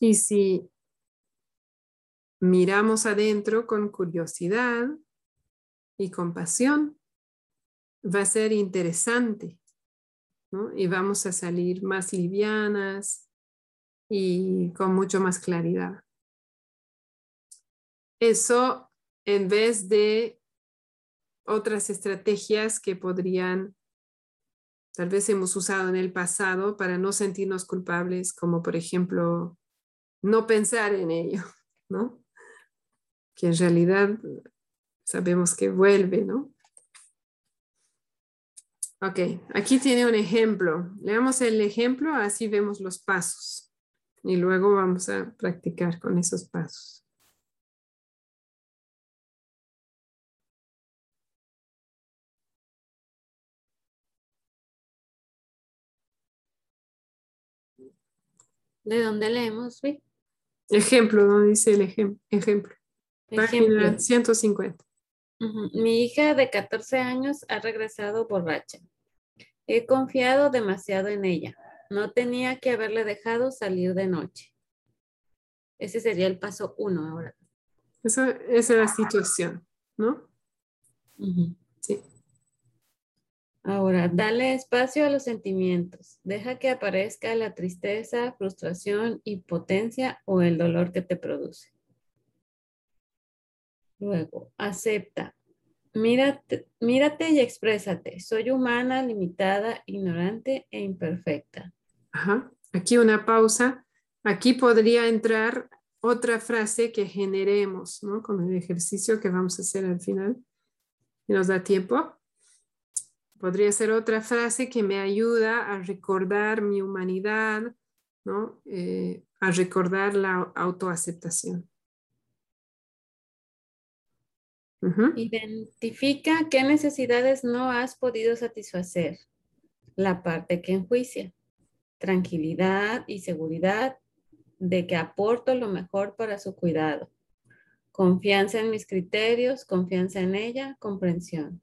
Y si miramos adentro con curiosidad y compasión, va a ser interesante y vamos a salir más livianas y con mucho más claridad. Eso en vez de otras estrategias que podrían, tal vez hemos usado en el pasado para no sentirnos culpables, como por ejemplo, no pensar en ello, ¿no? Que en realidad sabemos que vuelve, ¿no? Ok, aquí tiene un ejemplo. Leamos el ejemplo, así vemos los pasos. Y luego vamos a practicar con esos pasos. ¿De dónde leemos, Ejemplo, ¿dónde dice el ejemplo? Ejemplo. Página 150. Mi hija de 14 años ha regresado borracha. He confiado demasiado en ella. No tenía que haberle dejado salir de noche. Ese sería el paso uno ahora. Esa, es la situación, ¿no? Sí. Ahora, dale espacio a los sentimientos. Deja que aparezca la tristeza, frustración, impotencia o el dolor que te produce. Luego, acepta. Mírate, mírate y exprésate. Soy humana, limitada, ignorante e imperfecta. Ajá. Aquí una pausa. Aquí podría entrar otra frase que generemos, ¿no? Con el ejercicio que vamos a hacer al final. ¿Nos da tiempo? Podría ser otra frase que me ayuda a recordar mi humanidad, ¿no? Eh, a recordar la autoaceptación. Identifica qué necesidades no has podido satisfacer. La parte que enjuicia. Tranquilidad y seguridad de que aporto lo mejor para su cuidado. Confianza en mis criterios, confianza en ella, comprensión.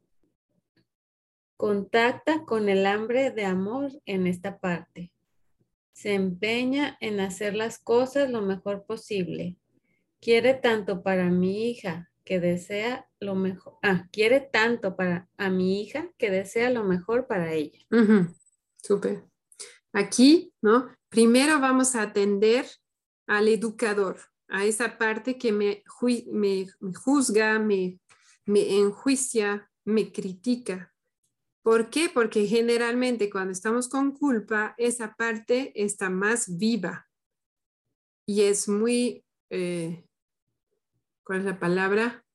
Contacta con el hambre de amor en esta parte. se empeña en hacer las cosas lo mejor posible. Quiere tanto para mi hija que desea lo mejor. Ah, quiere tanto para a mi hija que desea lo mejor para ella. Súper. Aquí, ¿no? Primero vamos a atender al educador, a esa parte que me, me, juzga, me, enjuicia, me critica. ¿Por qué? Porque generalmente cuando estamos con culpa, esa parte está más viva y es muy, eh, ¿cuál es la palabra?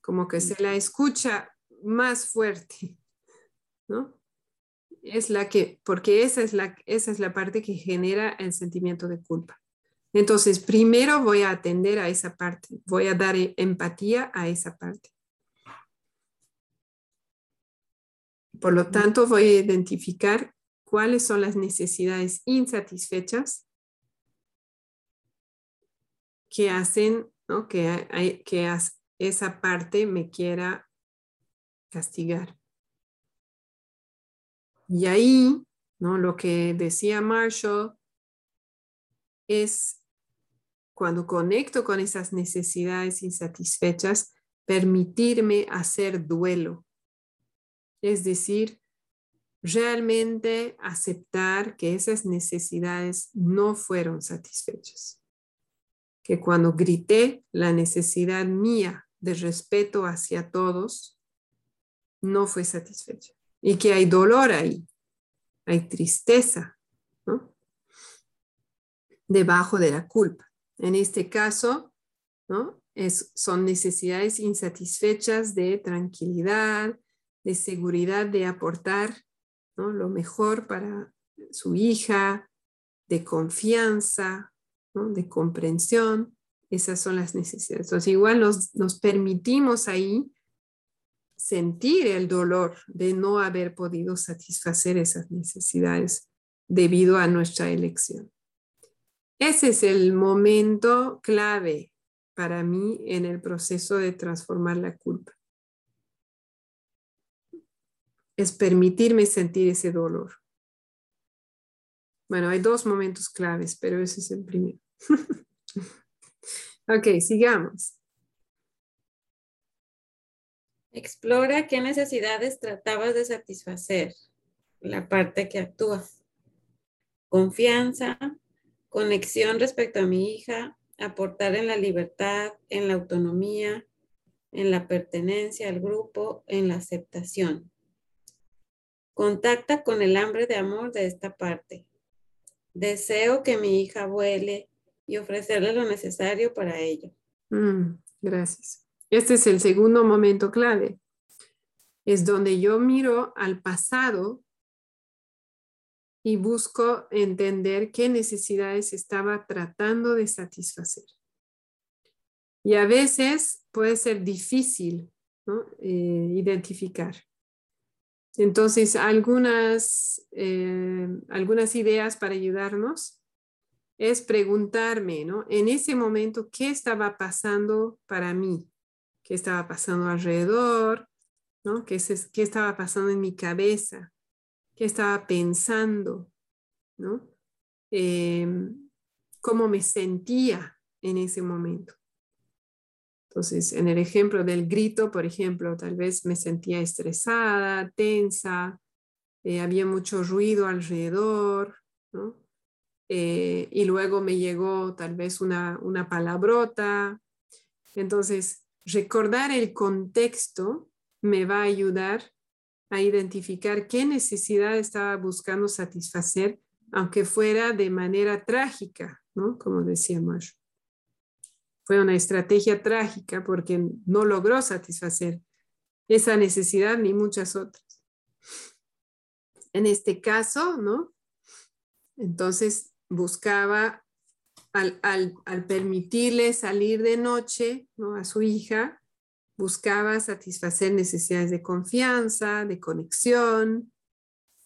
Como que se la escucha más fuerte, ¿no? Es la que, porque esa es la, esa es la parte que genera el sentimiento de culpa. Entonces, primero voy a atender a esa parte, voy a dar empatía a esa parte. Por lo tanto, voy a identificar cuáles son las necesidades insatisfechas que hacen que, que esa parte me quiera castigar. Y ahí, ¿no? lo que decía Marshall es cuando conecto con esas necesidades insatisfechas, permitirme hacer duelo. Es decir, realmente aceptar que esas necesidades no fueron satisfechas. Que cuando grité la necesidad mía de respeto hacia todos, no fue satisfecha. Y que hay dolor ahí, hay tristeza, Debajo de la culpa. En este caso, ¿no? Es, son necesidades insatisfechas de tranquilidad, de seguridad, de aportar ¿no? lo mejor para su hija, de confianza, de comprensión. Esas son las necesidades. Entonces, igual nos, nos permitimos ahí sentir el dolor de no haber podido satisfacer esas necesidades debido a nuestra elección. Ese es el momento clave para mí en el proceso de transformar la culpa. Es permitirme sentir ese dolor. Bueno, hay dos momentos claves, pero ese es el primero. <laughs> ok, sigamos. Explora qué necesidades tratabas de satisfacer, la parte que actúa. Confianza, conexión respecto a mi hija, aportar en la libertad, en la autonomía, en la pertenencia al grupo, en la aceptación. Contacta con el hambre de amor de esta parte. Deseo que mi hija vuele y ofrecerle lo necesario para ello. Mm, gracias. Este es el segundo momento clave. Es donde yo miro al pasado y busco entender qué necesidades estaba tratando de satisfacer. Y a veces puede ser difícil eh, identificar. Entonces, algunas, eh, algunas ideas para ayudarnos es preguntarme, ¿no? En ese momento, ¿qué estaba pasando para mí? ¿Qué estaba pasando alrededor? ¿no? ¿Qué, ¿Qué estaba pasando en mi cabeza? qué estaba pensando, ¿no? Em, cómo me sentía en ese momento. Entonces, en el ejemplo del grito, por ejemplo, tal vez me sentía estresada, tensa, eh, había mucho ruido alrededor, ¿no? Eh, y luego me llegó tal vez una, una palabrota. Entonces, recordar el contexto me va a ayudar a identificar qué necesidad estaba buscando satisfacer, aunque fuera de manera trágica, ¿no? Como decía Marsh. Fue una estrategia trágica porque no logró satisfacer esa necesidad ni muchas otras. En este caso, ¿no? Entonces buscaba al, al permitirle salir de noche ¿no? a su hija, buscaba satisfacer necesidades de confianza, de conexión,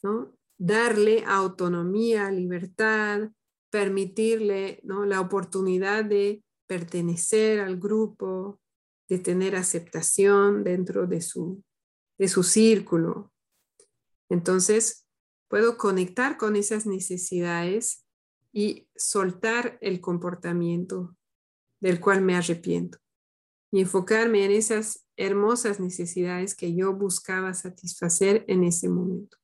¿no? darle autonomía, libertad, permitirle ¿no? la oportunidad de pertenecer al grupo, de tener aceptación dentro de su, de su círculo. Entonces, puedo conectar con esas necesidades y soltar el comportamiento del cual me arrepiento y enfocarme en esas hermosas necesidades que yo buscaba satisfacer en ese momento.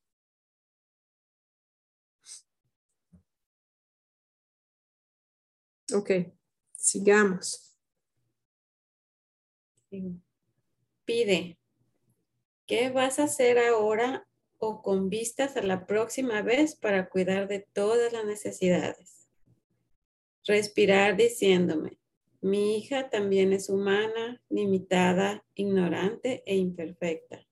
Ok, sigamos. Pide, ¿qué vas a hacer ahora o con vistas a la próxima vez para cuidar de todas las necesidades? Respirar diciéndome, mi hija también es humana, limitada, ignorante e imperfecta.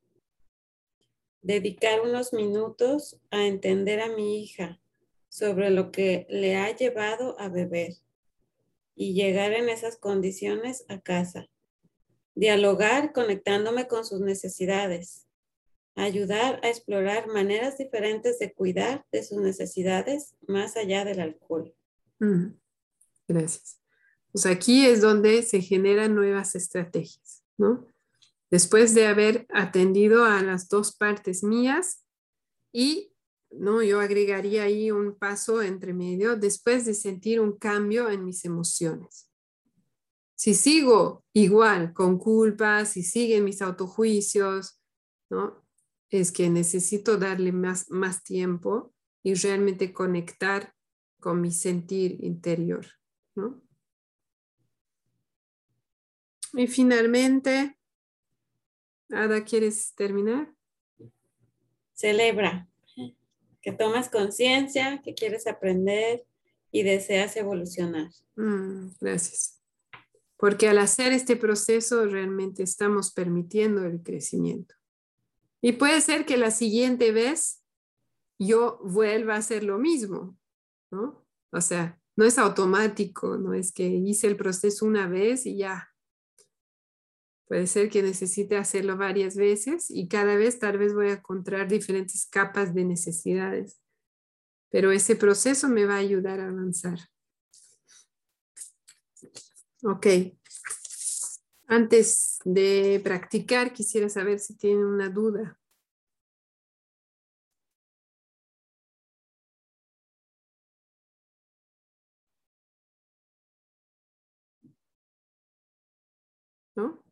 Dedicar unos minutos a entender a mi hija sobre lo que le ha llevado a beber y llegar en esas condiciones a casa. Dialogar conectándome con sus necesidades. Ayudar a explorar maneras diferentes de cuidar de sus necesidades más allá del alcohol. Gracias. Pues aquí es donde se generan nuevas estrategias, ¿no? Después de haber atendido a las dos partes mías y, ¿no? Yo agregaría ahí un paso entre medio después de sentir un cambio en mis emociones. Si sigo igual con culpas, si siguen mis autojuicios, ¿no? Es que necesito darle más, más tiempo y realmente conectar con mi sentir interior, ¿no? Y finalmente, Ada, ¿quieres terminar? Celebra que tomas conciencia, que quieres aprender y deseas evolucionar. Mm, gracias. Porque al hacer este proceso realmente estamos permitiendo el crecimiento. Y puede ser que la siguiente vez yo vuelva a hacer lo mismo, ¿no? O sea, no es automático, no es que hice el proceso una vez y ya, Puede ser que necesite hacerlo varias veces y cada vez tal vez voy a encontrar diferentes capas de necesidades. Pero ese proceso me va a ayudar a avanzar. Ok. Antes de practicar, quisiera saber si tienen una duda. ¿No?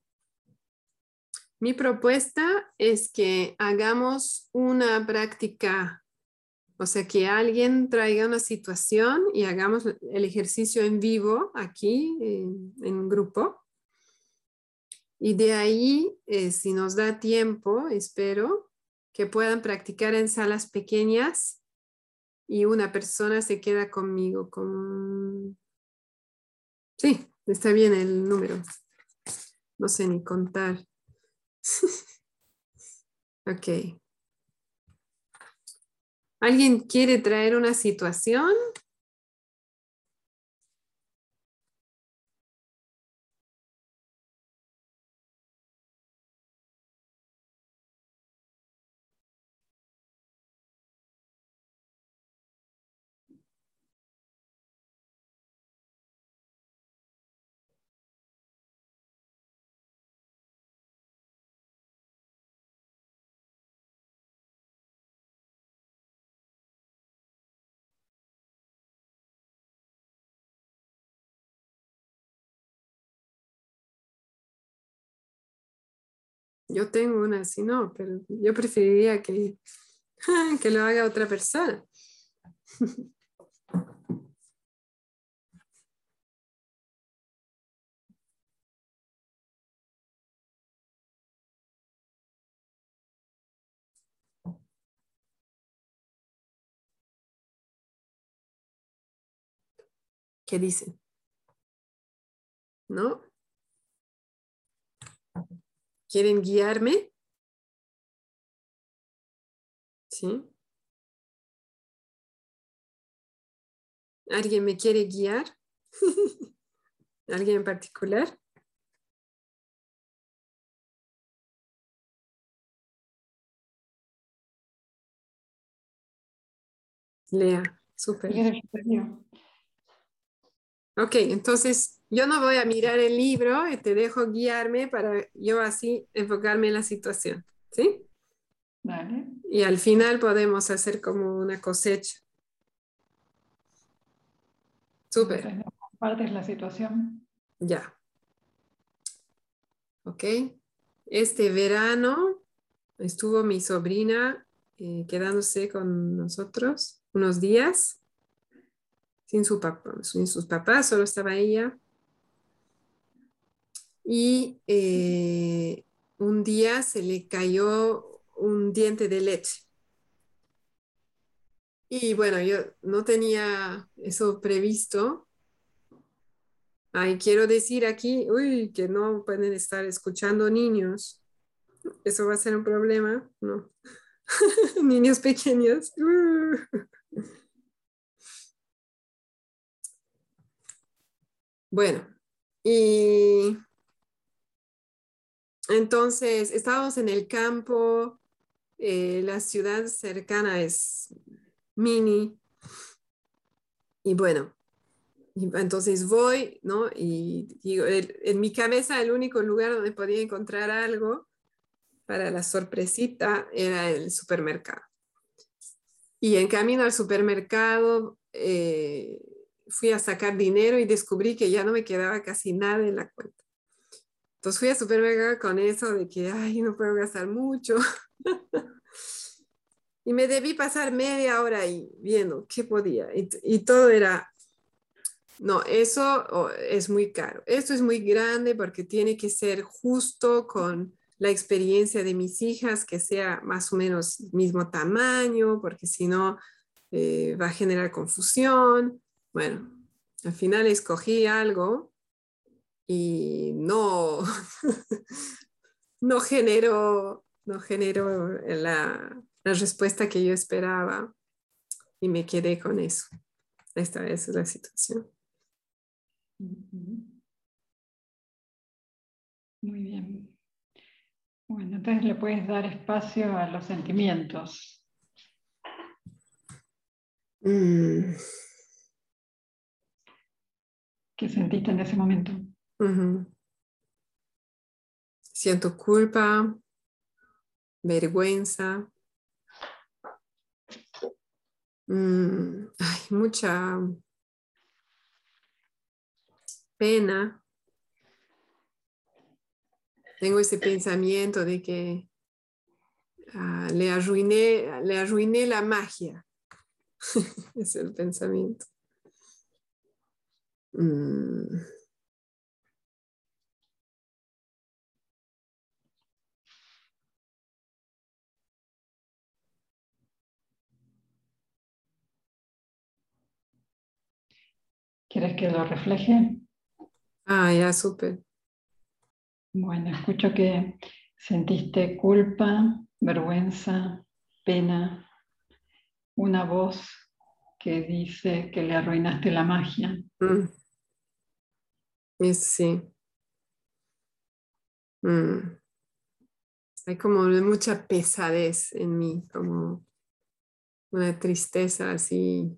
Mi propuesta es que hagamos una práctica, o sea, que alguien traiga una situación y hagamos el ejercicio en vivo aquí en, un grupo. Y de ahí, eh, si nos da tiempo, espero que puedan practicar en salas pequeñas y una persona se queda conmigo con... Sí, está bien el número. No sé ni contar. <laughs> ok. ¿Alguien quiere traer una situación? Yo tengo una así, no, pero yo preferiría que, <laughs> que lo haga otra persona. <laughs> ¿Qué dicen? ¿No? ¿Quieren guiarme? ¿Sí? ¿Alguien me quiere guiar? <laughs> ¿Alguien en particular? Lea, súper. Ok, entonces yo no voy a mirar el libro y te dejo guiarme para yo así enfocarme en la situación, ¿sí? Vale. Y al final podemos hacer como una cosecha. Súper. ¿Compartes la situación? Ya. Ok. Este verano estuvo mi sobrina eh, quedándose con nosotros unos días sin, su papá, sin sus papás, solo estaba ella. Y eh, un día se le cayó un diente de leche. Y bueno, yo no tenía eso previsto. Ay, quiero decir aquí, uy, que no pueden estar escuchando niños. Eso va a ser un problema, ¿no? <laughs> niños pequeños. <laughs> Bueno, y entonces estábamos en el campo, eh, la ciudad cercana es mini, y bueno, entonces voy, ¿no? Y digo, en mi cabeza el único lugar donde podía encontrar algo para la sorpresita era el supermercado. Y en camino al supermercado eh, fui a sacar dinero y descubrí que ya no me quedaba casi nada en la cuenta. Entonces fui al supermercado con eso de que, ay, no puedo gastar mucho. <laughs> y me debí pasar media hora ahí viendo qué podía. Y, y todo era, no, eso es muy caro. Esto es muy grande porque tiene que ser justo con la experiencia de mis hijas, que sea más o menos mismo tamaño, porque si no eh, va a generar confusión. Bueno, al final escogí algo y no, <laughs> no generó, no generó la, la respuesta que yo esperaba y me quedé con eso. Esta es la situación. Muy bien. Bueno, entonces le puedes dar espacio a los sentimientos. Mm. ¿Qué sentiste en ese momento? Siento culpa, vergüenza, mm, hay mucha pena tengo ese pensamiento de que ah, le, arruiné, le arruiné la magia. <laughs> es el pensamiento. Mm. ¿Quieres que lo refleje? Ah, ya, súper. Bueno, escucho que sentiste culpa, vergüenza, pena, una voz que dice que le arruinaste la magia. Mm. Sí. Mm. Hay como mucha pesadez en mí, como una tristeza así.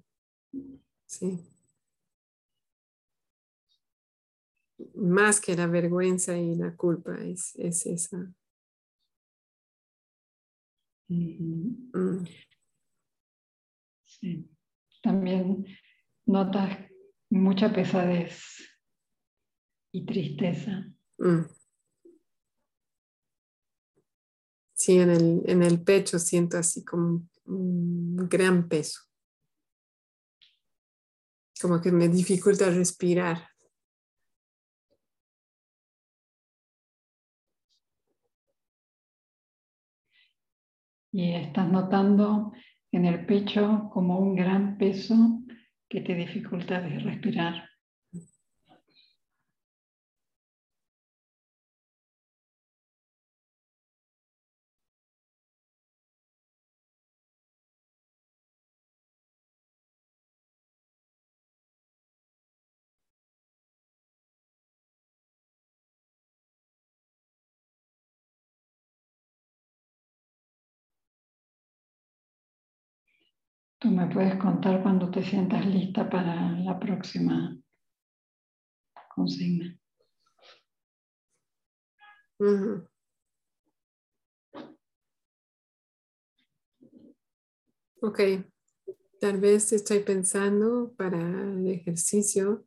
Sí. Más que la vergüenza y la culpa, es, esa. Mm. Sí. También notas mucha pesadez y tristeza. Mm. Sí, en el, en el pecho siento así como un gran peso. Como que me dificulta respirar. Y estás notando en el pecho como un gran peso que te dificulta de respirar. Tú me puedes contar cuando te sientas lista para la próxima consigna. Ok, tal vez estoy pensando para el ejercicio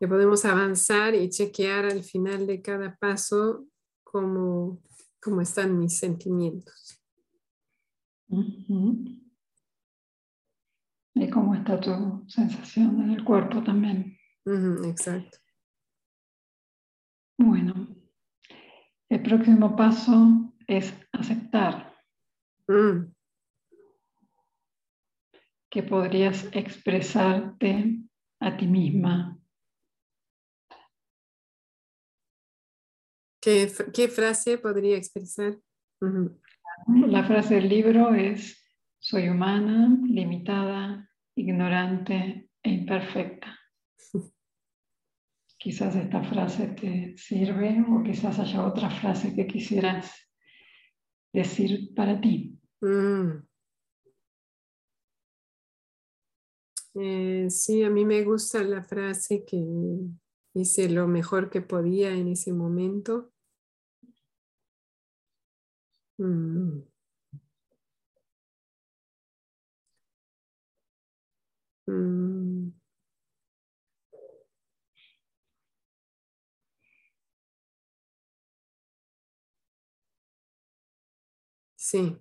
que podemos avanzar y chequear al final de cada paso cómo, cómo están mis sentimientos. Y cómo está tu sensación en el cuerpo también. exacto. Bueno, el próximo paso es aceptar. Mm. Que podrías expresarte a ti misma. ¿Qué, qué frase podría expresar? La frase del libro es, soy humana, limitada, ignorante e imperfecta. <laughs> Quizás esta frase te sirve o quizás haya otra frase que quisieras decir para ti. Mm. Eh, sí, a mí me gusta la frase que hice lo mejor que podía en ese momento. Mm. Mm. Sí,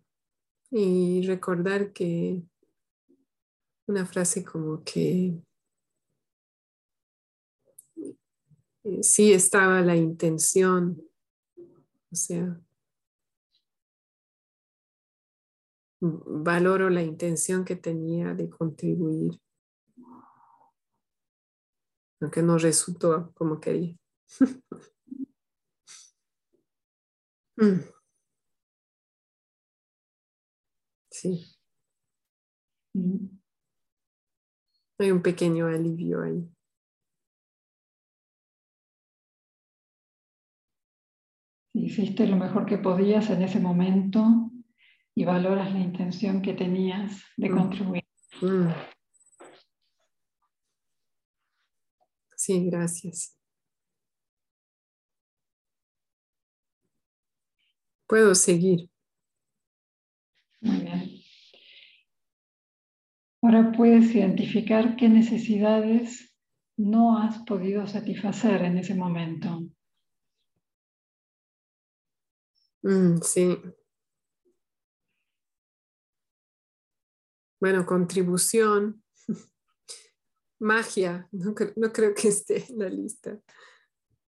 y recordar que una frase como que eh, sí estaba la intención, o sea, valoro la intención que tenía de contribuir, aunque no resultó como quería. <laughs> Mm. Sí. Mm. Hay un pequeño alivio ahí. Hiciste lo mejor que podías en ese momento y valoras la intención que tenías de mm. contribuir. Mm. Sí, gracias. Puedo seguir. Muy bien. Ahora puedes identificar qué necesidades no has podido satisfacer en ese momento. Mm, sí. Bueno, contribución, magia, no, no, creo que esté en la lista,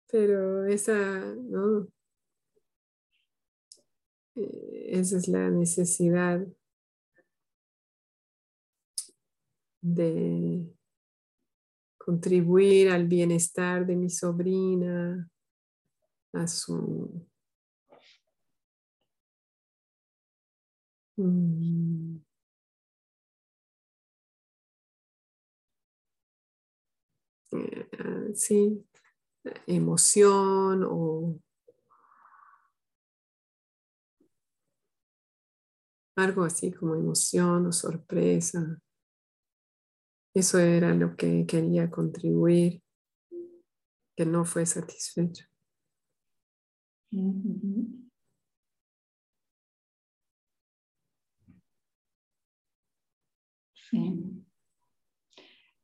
pero esa, ¿no? Eh, esa es la necesidad de contribuir al bienestar de mi sobrina, a su... Mm, eh, sí, emoción o algo así como emoción o sorpresa. Eso era lo que quería contribuir, que no fue satisfecho. Sí.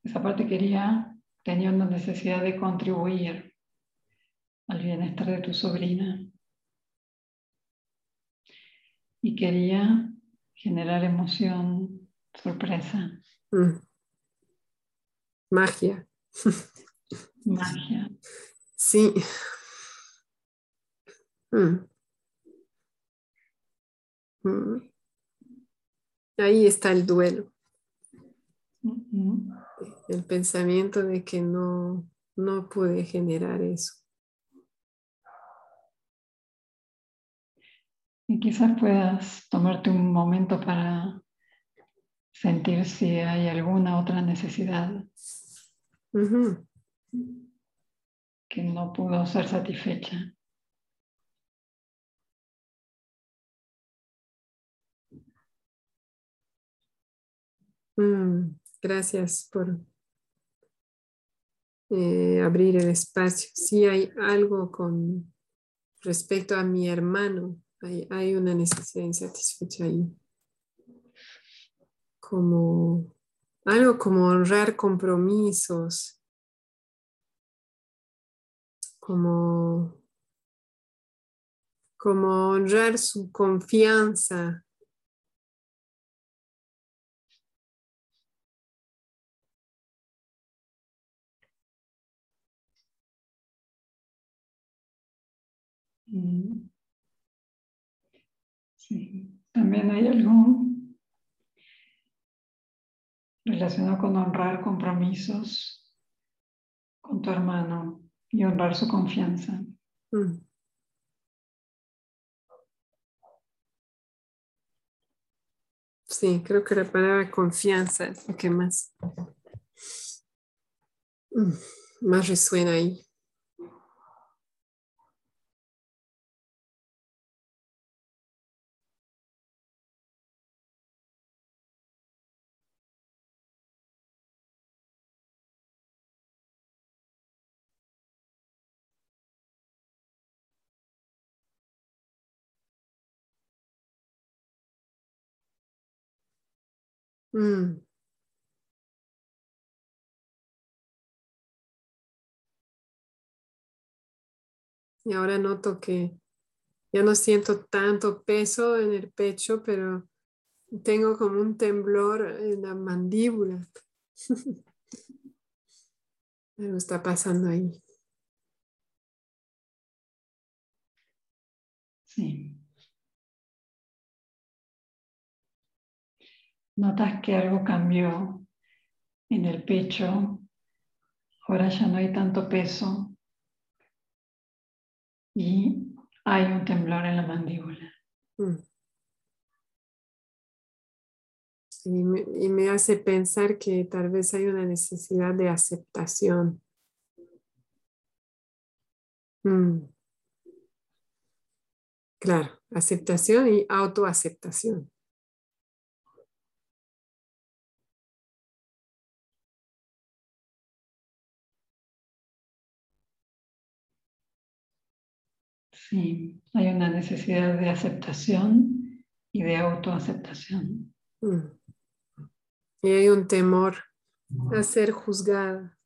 Esa parte quería, tenía una necesidad de contribuir al bienestar de tu sobrina. Y quería generar emoción, sorpresa. Mm. Magia. Magia. Sí. Mm. Mm. Ahí está el duelo. El pensamiento de que no, no pude generar eso. Y quizás puedas tomarte un momento para sentir si hay alguna otra necesidad que no pudo ser satisfecha. Mm, gracias por eh, abrir el espacio. Si hay algo con respecto a mi hermano, hay, hay una necesidad insatisfecha ahí como algo como honrar compromisos, como, como honrar su confianza. Mm. Sí, también hay algo relacionado con honrar compromisos con tu hermano y honrar su confianza. Mm. Sí, creo que la palabra confianza es lo que más, mm, más resuena ahí. Mm. Y ahora noto que ya no siento tanto peso en el pecho, pero tengo como un temblor en la mandíbula. <laughs> Algo está pasando ahí. Sí. Notas que algo cambió en el pecho. Ahora ya no hay tanto peso. Y hay un temblor en la mandíbula. Mm. Me- y me hace pensar que tal vez hay una necesidad de aceptación. Mm. Claro, aceptación y autoaceptación. Sí, hay una necesidad de aceptación y de autoaceptación. Mm. Y hay un temor a ser juzgada.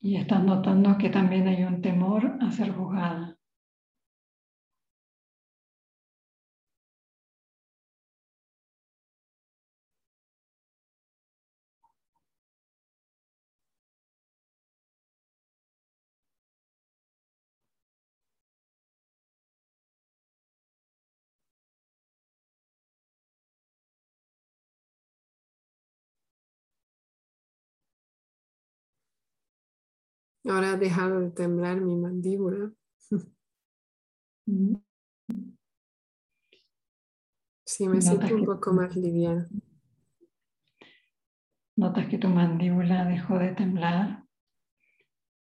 Y estás notando que también hay un temor a ser juzgada. Ahora ha dejado de temblar mi mandíbula. <laughs> Sí, me siento un que- poco más liviana. Notas que tu mandíbula dejó de temblar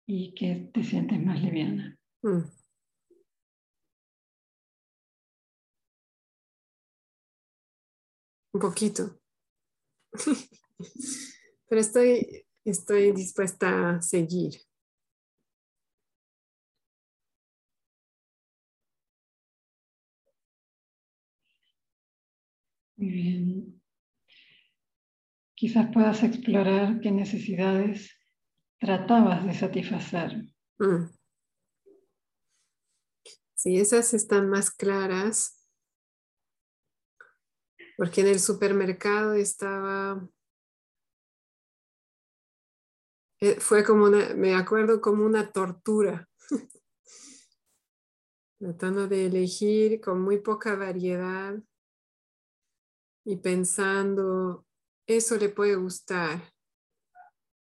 y que te sientes más liviana. Mm. Un poquito. <laughs> Pero estoy, estoy dispuesta a seguir. Muy bien. Quizás puedas explorar qué necesidades tratabas de satisfacer. Mm. Sí, esas están más claras. Porque en el supermercado estaba. eh, Fue como una, me acuerdo como una tortura. <laughs> Tratando de elegir con muy poca variedad y pensando, eso le puede gustar.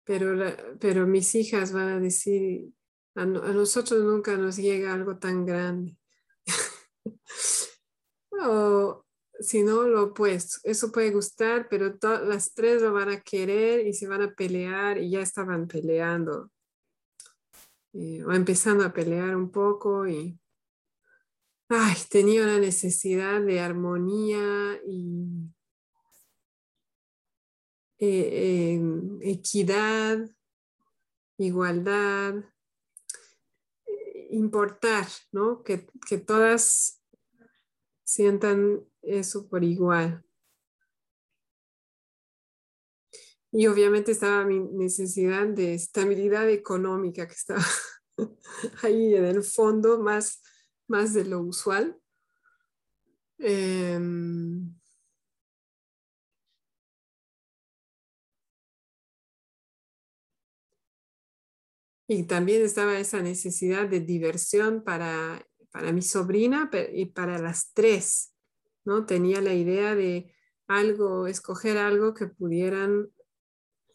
Pero, pero mis hijas van a decir, a, no- a nosotros nunca nos llega algo tan grande. <laughs> o si no, lo opuesto. Eso puede gustar, pero las tres lo van a querer y se van a pelear y ya estaban peleando. Eh, o empezando a pelear un poco y ay, tenía una necesidad de armonía y eh, equidad, igualdad. importar, ¿no? Que, que todas sientan eso por igual. Y obviamente estaba mi necesidad de estabilidad económica que estaba <laughs> ahí en el fondo, más, más de lo usual. Em, y también estaba esa necesidad de diversión para, para mi sobrina y para las tres, ¿no? Tenía la idea de algo, escoger algo que pudieran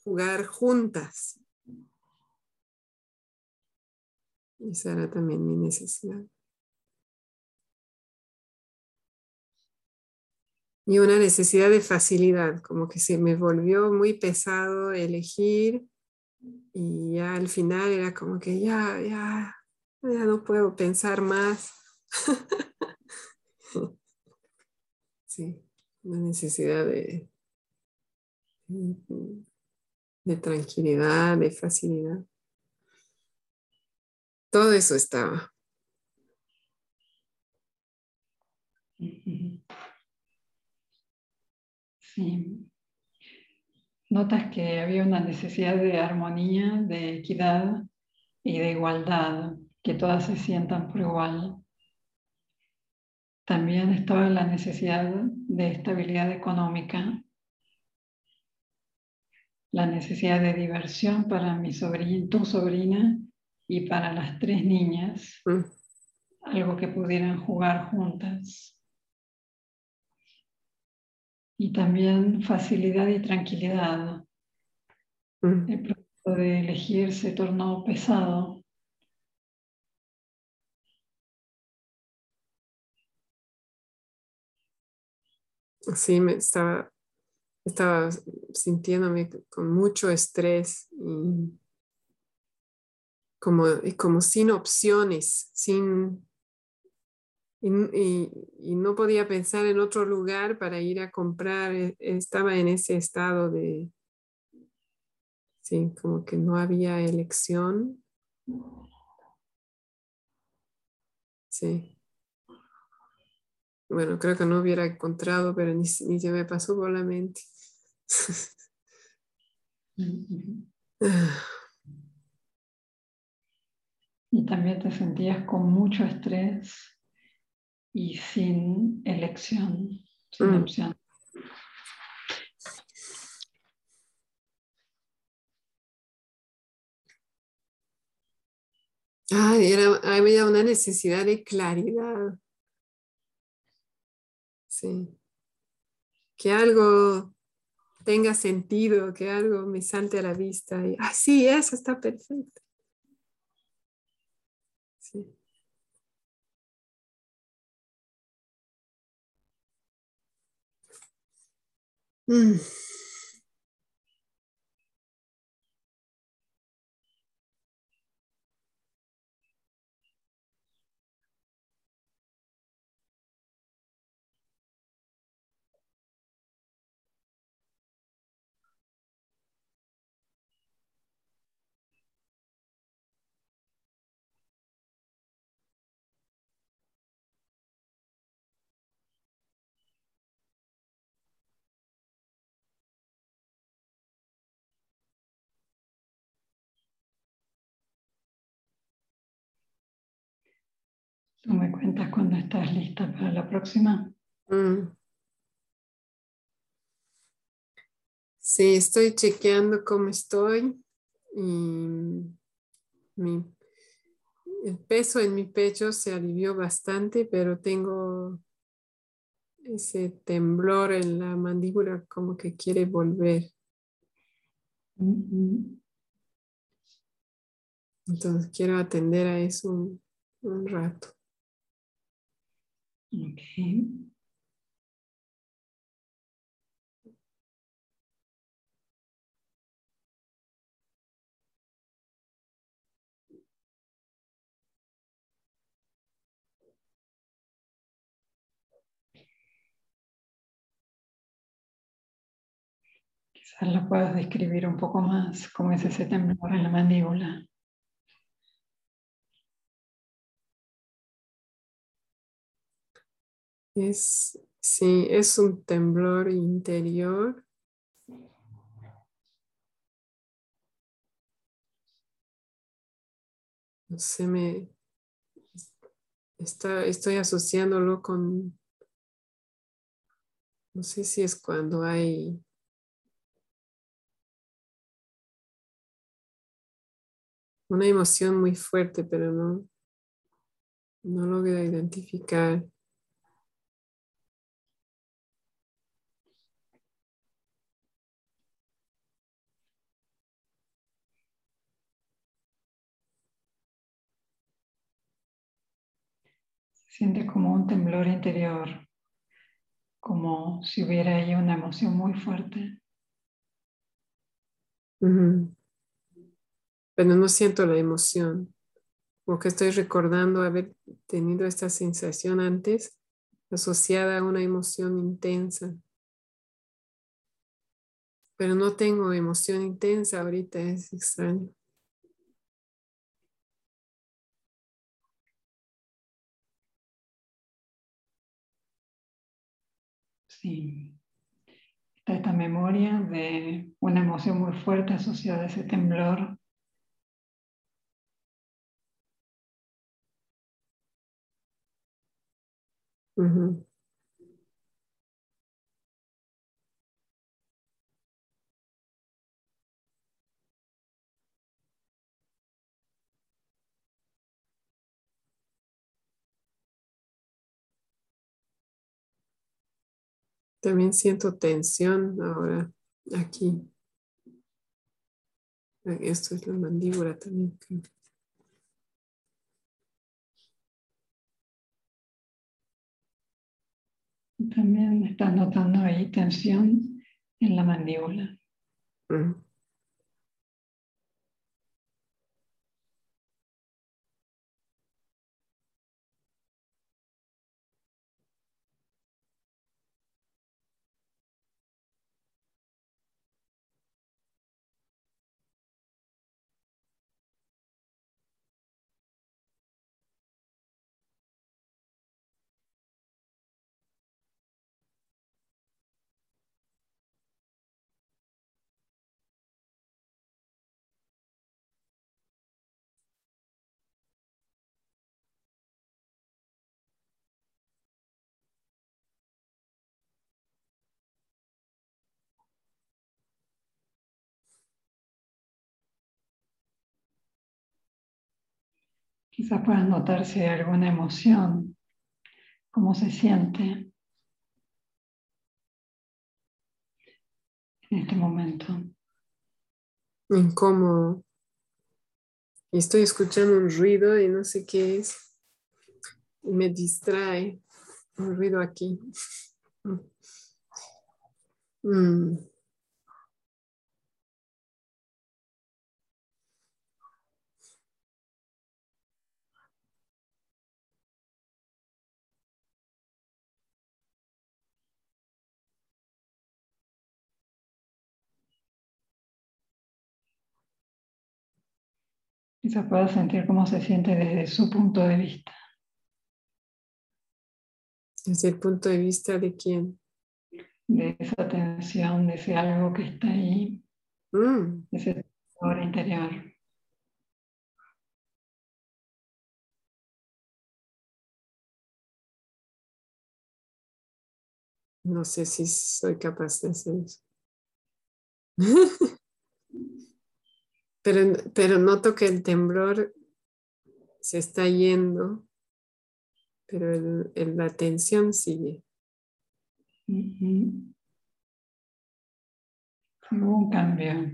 jugar juntas. Esa era también mi necesidad. Y una necesidad de facilidad, como que se me volvió muy pesado elegir y ya al final era como que ya, ya, ya no puedo pensar más. <laughs> sí, una necesidad de, de tranquilidad, de facilidad. Todo eso estaba. Sí. Notas que había una necesidad de armonía, de equidad y de igualdad, que todas se sientan por igual. También estaba la necesidad de estabilidad económica, la necesidad de diversión para mi sobrina, tu sobrina y para las tres niñas, mm. algo que pudieran jugar juntas. Y también facilidad y tranquilidad. Mm. El proceso de elegir se tornó pesado. Sí, me estaba estaba sintiéndome con mucho estrés y como, como sin opciones, sin, y, no podía pensar en otro lugar para ir a comprar. E, estaba en ese estado de, sí, como que no había elección. Sí. Bueno, creo que no hubiera encontrado, pero ni, ni se me pasó por la mente. <laughs> y también te sentías con mucho estrés y sin elección, sin mm. opción. Ah, era, había una necesidad de claridad. Sí. Que algo tenga sentido, que algo me salte a la vista. Y, ah, sí, eso está perfecto. Mm. Tú me cuentas cuando estás lista para la próxima. Mm. Sí, estoy chequeando cómo estoy. el peso en mi pecho se alivió bastante, pero tengo ese temblor en la mandíbula como que quiere volver. Entonces quiero atender a eso un rato. Okay. Quizás lo puedas describir un poco más, cómo es ese temblor en la mandíbula. Es, sí, es un temblor interior. No sé, me está, estoy asociándolo con, no sé si es cuando hay una emoción muy fuerte, pero no, no logro identificar. Siente como un temblor interior, como si hubiera ahí una emoción muy fuerte. Pero no siento la emoción, porque estoy recordando haber tenido esta sensación antes asociada a una emoción intensa. Pero no tengo emoción intensa ahorita, es extraño. Está esta memoria de una emoción muy fuerte asociada a ese temblor. También siento tensión ahora aquí. Esto es la mandíbula también. También estás notando ahí tensión en la mandíbula. Quizás puedas notar si hay alguna emoción, cómo se siente en este momento. Incómodo. Y estoy escuchando un ruido y no sé qué es. Me distrae un ruido aquí. <laughs> Mm. Quizás pueda sentir cómo se siente desde su punto de vista. ¿Desde el punto de vista de quién? De esa tensión, de ese algo que está ahí, mm. de ese temor interior. No sé si soy capaz de hacer eso. <laughs> Pero, noto que el temblor se está yendo, pero la tensión sigue. Hubo un cambio.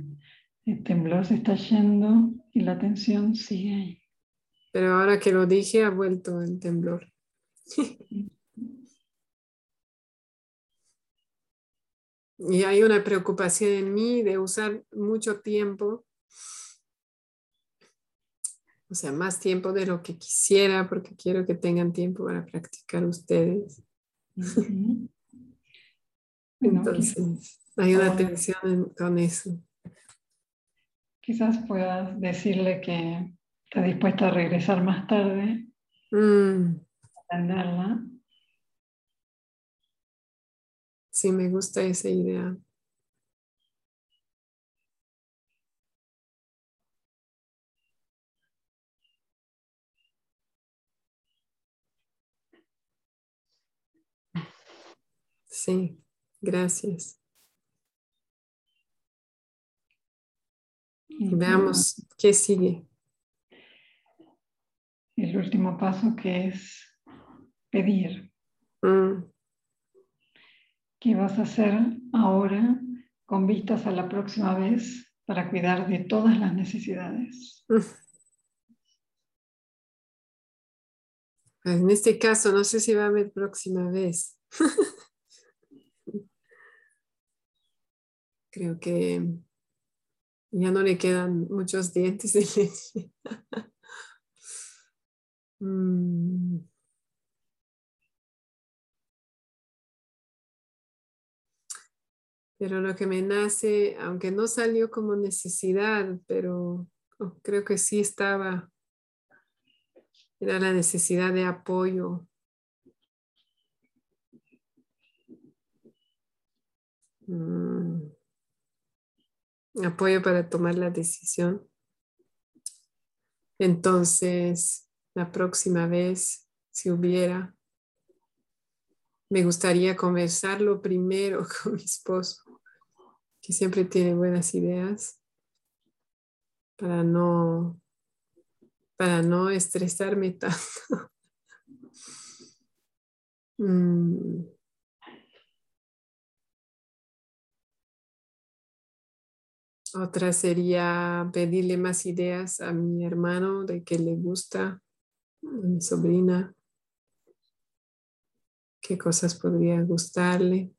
El temblor se está yendo y la tensión sigue ahí. Pero ahora que lo dije, ha vuelto el temblor. <laughs> y hay una preocupación en mí de usar mucho tiempo o sea, más tiempo de lo que quisiera porque quiero que tengan tiempo para practicar ustedes. <laughs> Entonces, hay una tensión con eso. Quizás puedas decirle que está dispuesta a regresar más tarde, mm. atenderla. Sí, me gusta esa idea. Sí, gracias. Veamos qué sigue. El último paso que es pedir. Mm. ¿Qué vas a hacer ahora con vistas a la próxima vez para cuidar de todas las necesidades? En este caso, no sé si va a haber próxima vez. <laughs> Creo que ya no le quedan muchos dientes de leche. <laughs> Mm. Pero lo que me nace, aunque no salió como necesidad, pero oh, creo que sí estaba, era la necesidad de apoyo. Mm. Apoyo para tomar la decisión. Entonces, la próxima vez, si hubiera, me gustaría conversarlo primero <laughs> con mi esposo, que siempre tiene buenas ideas, para no, para no estresarme <laughs> tanto. Mm. Otra sería pedirle más ideas a mi hermano de qué le gusta, a mi sobrina, qué cosas podría gustarle.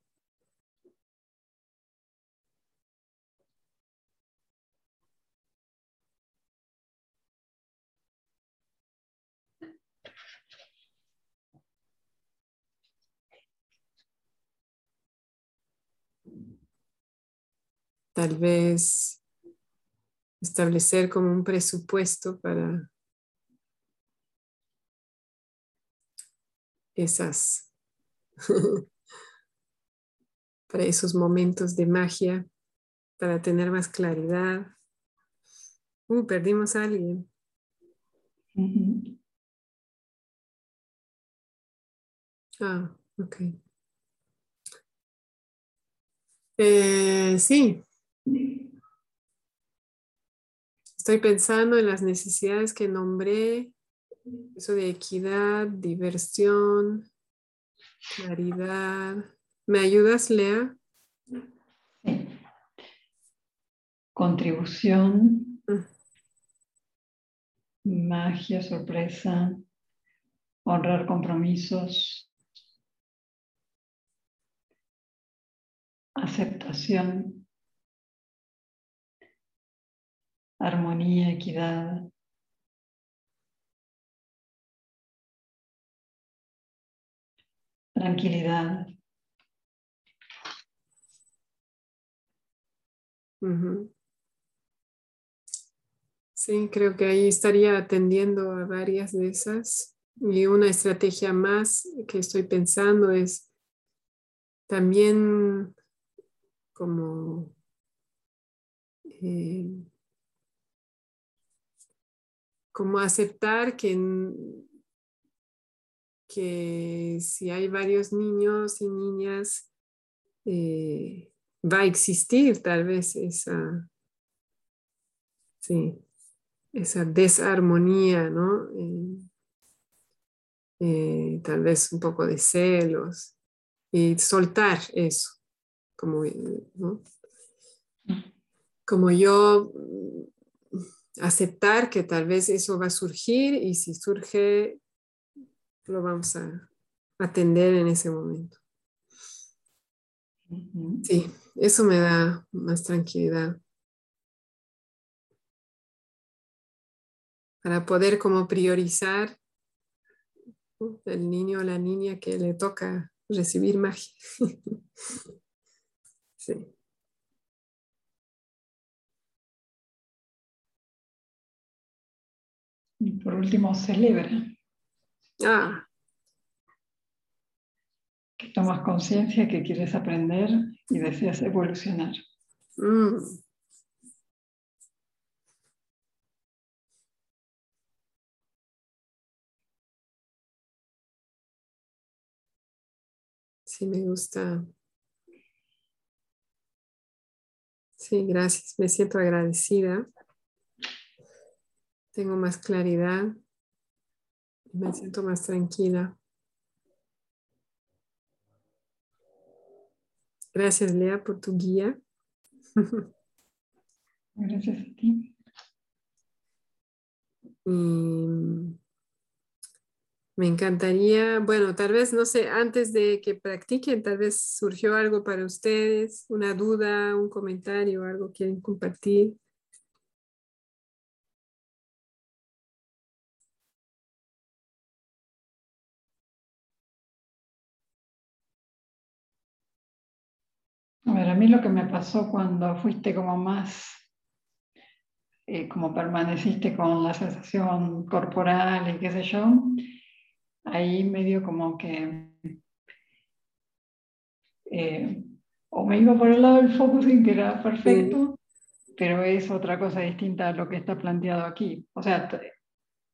Tal vez establecer como un presupuesto para esas, <laughs> para esos momentos de magia, para tener más claridad. Uh, perdimos a alguien. Ah, ok. Eh, sí, Estoy pensando en las necesidades que nombré, eso de equidad, diversión, claridad. ¿Me ayudas, Lea? Sí. Contribución, mm. magia, sorpresa, honrar compromisos, aceptación. Armonía, equidad. Tranquilidad. Sí, creo que ahí estaría atendiendo a varias de esas. Y una estrategia más que estoy pensando es también como eh, como aceptar que, que si hay varios niños y niñas, eh, va a existir tal vez esa, sí, esa desarmonía, ¿no? Eh, eh, tal vez un poco de celos y soltar eso, como, como yo aceptar que tal vez eso va a surgir y si surge, lo vamos a atender en ese momento. Sí, eso me da más tranquilidad. Para poder como priorizar el niño o la niña que le toca recibir magia. <laughs> sí. Y por último, celebra. Ah. que tomas conciencia que quieres aprender y deseas evolucionar. Mm. Sí, me gusta. Sí, gracias. Me siento agradecida. Tengo más claridad. Me siento más tranquila. Gracias, Lea, por tu guía. <laughs> Gracias a ti. me encantaría, bueno, tal vez, no sé, antes de que practiquen, tal vez surgió algo para ustedes, una duda, un comentario, algo que quieren compartir. A mí lo que me pasó cuando fuiste como más, eh, como permaneciste con la sensación corporal y qué sé yo, ahí medio como que eh, o me iba por el lado del focusing, que era perfecto, pero es otra cosa distinta a lo que está planteado aquí. O sea,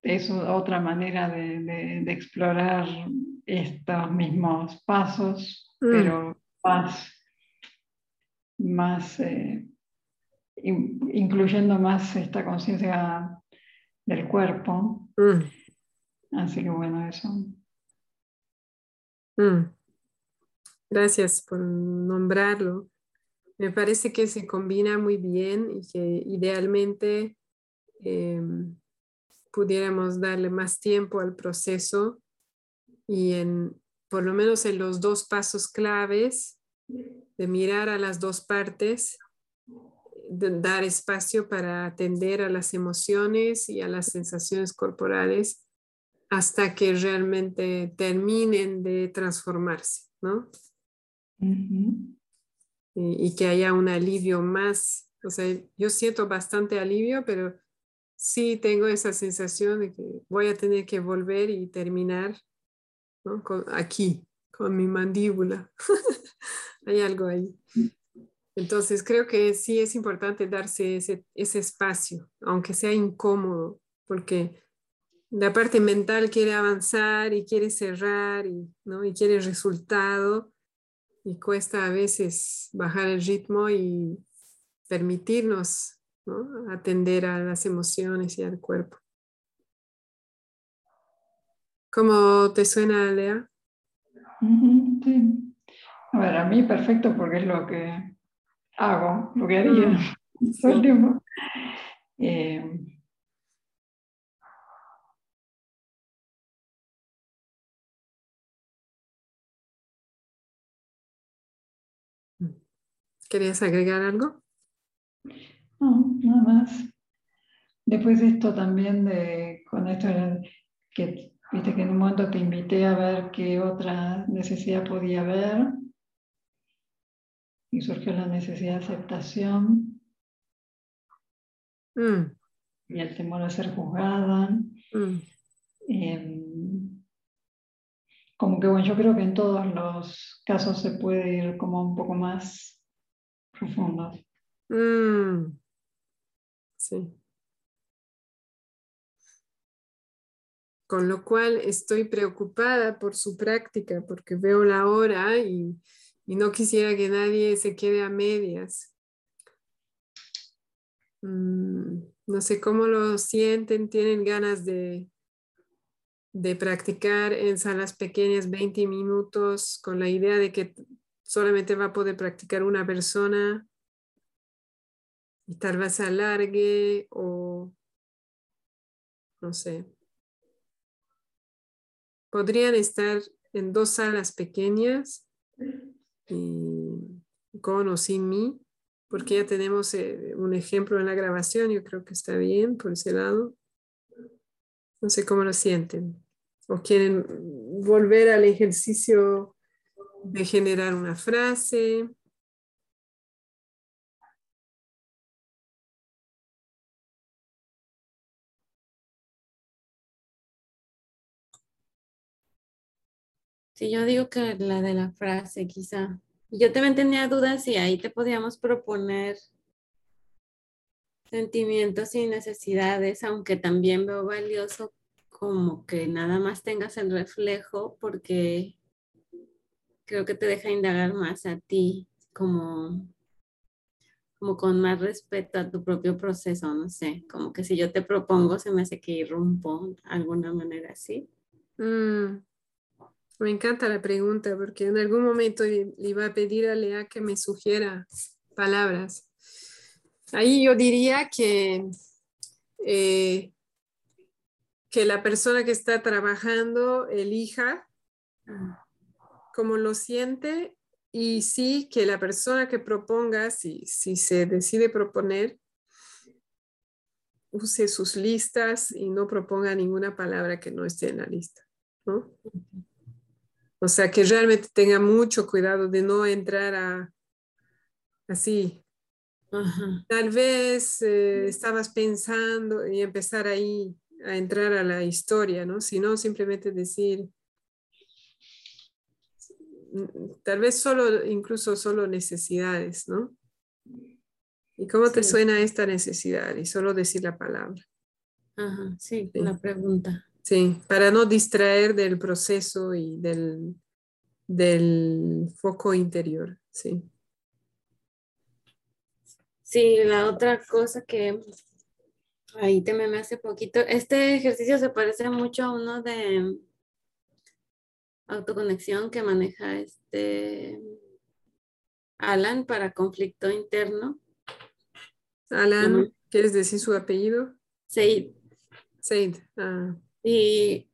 es otra manera de, explorar estos mismos pasos, mm. pero más más, eh, incluyendo más esta conciencia del cuerpo. Mm. Así que bueno, eso. Mm. Gracias por nombrarlo. Me parece que se combina muy bien y que idealmente em, pudiéramos darle más tiempo al proceso y en, por lo menos en los dos pasos claves, de mirar a las dos partes, de dar espacio para atender a las emociones y a las sensaciones corporales hasta que realmente terminen de transformarse, ¿no? y, que haya un alivio más, o sea, yo siento bastante alivio, pero sí tengo esa sensación de que voy a tener que volver y terminar ¿no? aquí, con mi mandíbula. <laughs> hay algo ahí. Entonces creo que sí es importante darse ese, espacio, aunque sea incómodo, porque la parte mental quiere avanzar y quiere cerrar y, ¿no? y quiere resultado y cuesta a veces bajar el ritmo y permitirnos atender a las emociones y al cuerpo. ¿Cómo te suena, Lea? sí. A ver, a mí perfecto porque es lo que hago, lo que haría mm. <laughs> todo el tiempo. Eh, ¿Querías agregar algo? No, nada más. Después esto también de, con esto que viste que en un momento te invité a ver qué otra necesidad podía haber y surgió la necesidad de aceptación mm. y el temor a ser juzgada. Mm. Em, como que bueno, yo creo que en todos los casos se puede ir como un poco más profundo. Mm. Sí. Con lo cual estoy preocupada por su práctica porque veo la hora y y no quisiera que nadie se quede a medias. Mm, no sé cómo lo sienten, tienen ganas de, de practicar en salas pequeñas 20 minutos con la idea de que solamente va a poder practicar una persona y tal vez alargue o no sé. Podrían estar en dos salas pequeñas con o sin mí, porque ya tenemos eh, un ejemplo en la grabación, yo creo que está bien por ese lado. No sé cómo lo sienten. O quieren volver al ejercicio de generar una frase. Sí, yo digo que la de la frase, quizá. Yo también tenía dudas si ahí te podíamos proponer sentimientos y necesidades, aunque también veo valioso como que nada más tengas el reflejo porque creo que te deja indagar más a ti, como, como con más respeto a tu propio proceso, no sé, como que si yo te propongo se me hace que irrumpo de alguna manera así. Mm. Me encanta la pregunta porque en algún momento le iba a pedir a Lea que me sugiera palabras. Ahí yo diría que, eh, que la persona que está trabajando elija cómo lo siente y sí que la persona que proponga, si, si se decide proponer, use sus listas y no proponga ninguna palabra que no esté en la lista. ¿no? O sea, que realmente tenga mucho cuidado de no entrar a así. Tal vez eh, estabas pensando y empezar ahí a entrar a la historia, ¿no? Sino simplemente decir, mm, tal vez solo, incluso solo necesidades, ¿no? ¿Y cómo te suena esta necesidad? Y solo decir la palabra. Ajá, sí, la pregunta. Sí, para no distraer del proceso y del, del foco interior, sí. Sí, la otra cosa que ahí te me hace poquito, este ejercicio se parece mucho a uno de autoconexión que maneja este Alan para conflicto interno. Alan, ¿quieres decir su apellido? Said. Said. Ah. Y,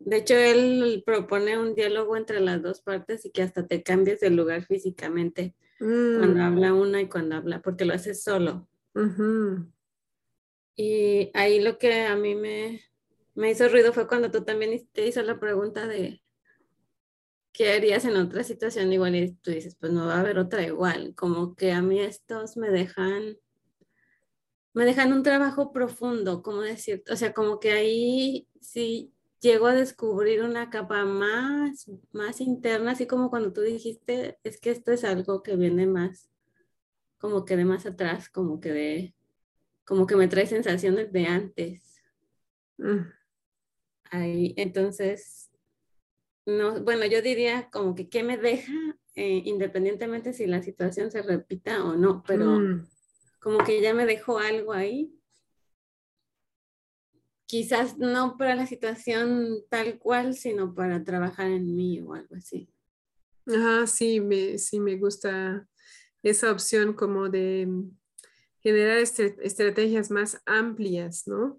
de hecho él propone un diálogo entre las dos partes y que hasta te cambies de lugar físicamente cuando Mm, habla una y cuando habla, porque lo haces solo. ujú. Y ahí lo que a mí me, me hizo ruido fue cuando tú también te hizo la pregunta de qué harías en otra situación igual y tú dices, pues no va a haber otra igual. Como que a mí estos me dejan, me dejan un trabajo profundo, como decir, o sea, como que ahí sí llego a descubrir una capa más, más interna, así como cuando tú dijiste, es que esto es algo que viene más, como que de más atrás, como que de, como que me trae sensaciones de antes. Mm, Ahí, entonces, no, bueno, yo diría como que qué me deja, eh, independientemente si la situación se repita o no, pero mm. Como que ya me dejó algo ahí. Quizás no para la situación tal cual, sino para trabajar en mí o algo así. Ajá, sí, me, sí me gusta esa opción como de generar estre- estrategias más amplias, ¿no?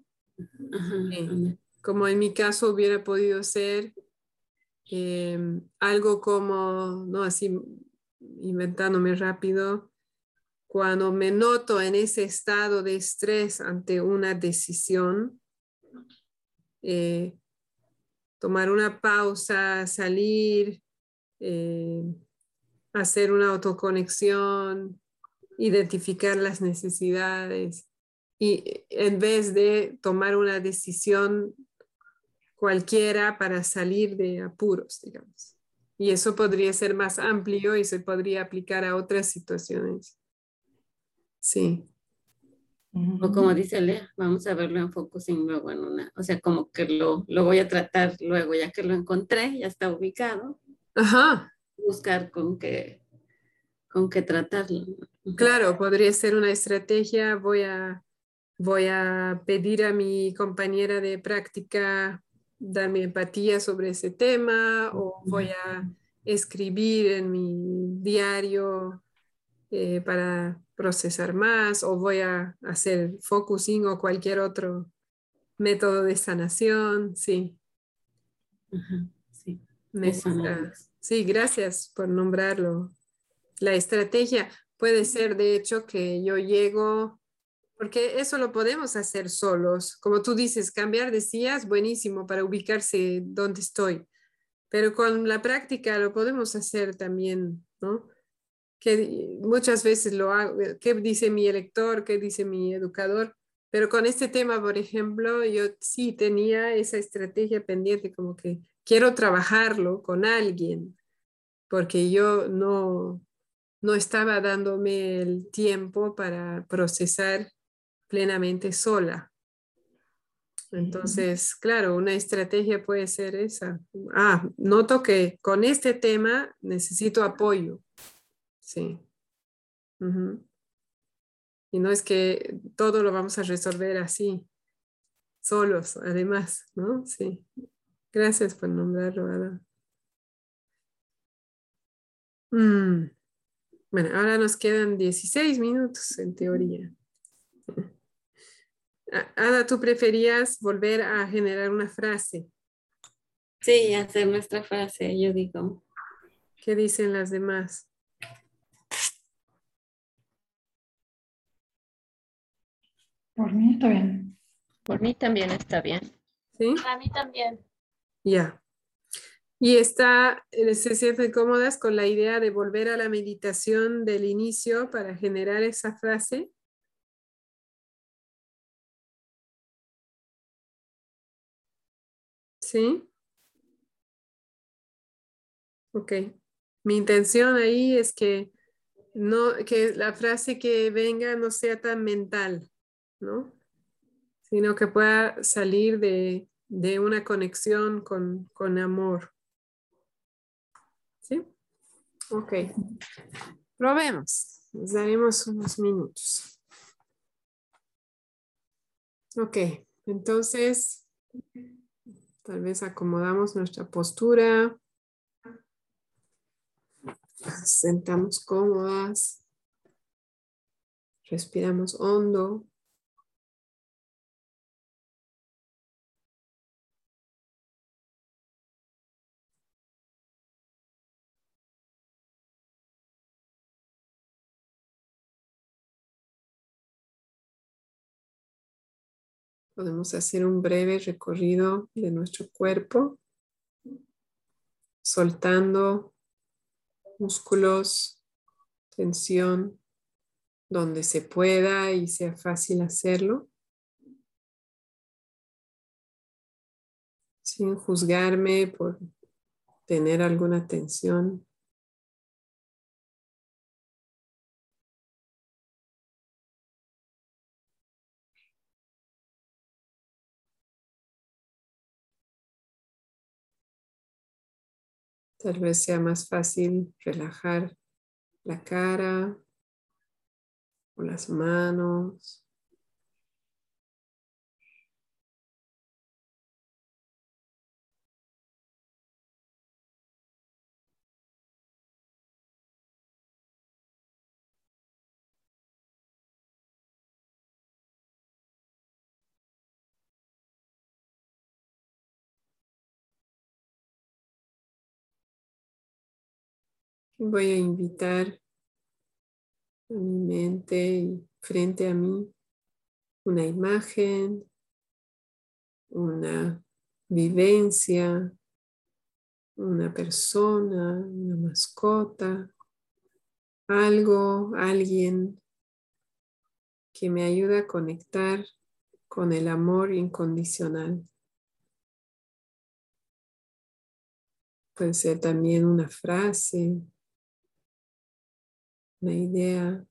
Ajá, anda. Como en mi caso hubiera podido ser em, algo como, no así inventándome rápido, cuando me noto en ese estado de estrés ante una decisión, eh, tomar una pausa, salir, eh, hacer una autoconexión, identificar las necesidades y en vez de tomar una decisión cualquiera para salir de apuros, digamos. Y eso podría ser más amplio y se podría aplicar a otras situaciones. Sí. O como dice Lea, vamos a verlo en focusing luego en una, o sea, como que lo, lo voy a tratar luego, ya que lo encontré, ya está ubicado, Ajá, buscar con qué, con qué tratarlo. claro, podría ser una estrategia. Voy a, voy a pedir a mi compañera de práctica darme empatía sobre ese tema o voy a escribir en mi diario eh, para procesar más o voy a hacer focusing o cualquier otro método de sanación. Sí, Ajá, sí. Sí, gracias por nombrarlo. La estrategia puede ser, de hecho, que yo llego, porque eso lo podemos hacer solos. Como tú dices, cambiar de sillas, buenísimo para ubicarse donde estoy. Pero con la práctica lo podemos hacer también, ¿no? Que muchas veces lo hago, ¿qué dice mi elector? ¿Qué dice mi educador? Pero con este tema, por ejemplo, yo sí tenía esa estrategia pendiente, como que quiero trabajarlo con alguien, porque yo no, no estaba dándome el tiempo para procesar plenamente sola. Entonces, claro, una estrategia puede ser esa. Ah, noto que con este tema necesito apoyo. Sí. Y no es que todo lo vamos a resolver así, solos, además, ¿no? Sí. Gracias por nombrarlo, Ada. Mm. Bueno, ahora nos quedan 16 minutos en teoría. <laughs> Ada, ¿tú preferías volver a generar una frase? Sí, hacer nuestra frase, yo digo. ¿Qué dicen las demás? Por mí está bien. Por mí también está bien. ¿Sí? Para mí también. Ya. Y está, eh, se sienten cómodas con la idea de volver a la meditación del inicio para generar esa frase. ¿Sí? Ok. Mi intención ahí es que no, que la frase que venga no sea tan mental, ¿no? Sino que pueda salir de, una conexión con, con amor. ¿Sí? Ok. Probemos. Nos daremos unos minutos. Ok. Entonces, Tal vez acomodamos nuestra postura. Sentamos cómodas. Respiramos hondo. Podemos hacer un breve recorrido de nuestro cuerpo, soltando músculos, tensión, donde se pueda y sea fácil hacerlo, sin juzgarme por tener alguna tensión. Tal vez sea más fácil relajar la cara o las manos. Voy a invitar a mi mente y frente a mí una imagen, una vivencia, una persona, una mascota, algo, alguien que me ayuda a conectar con el amor incondicional. Puede ser también una frase, una idea,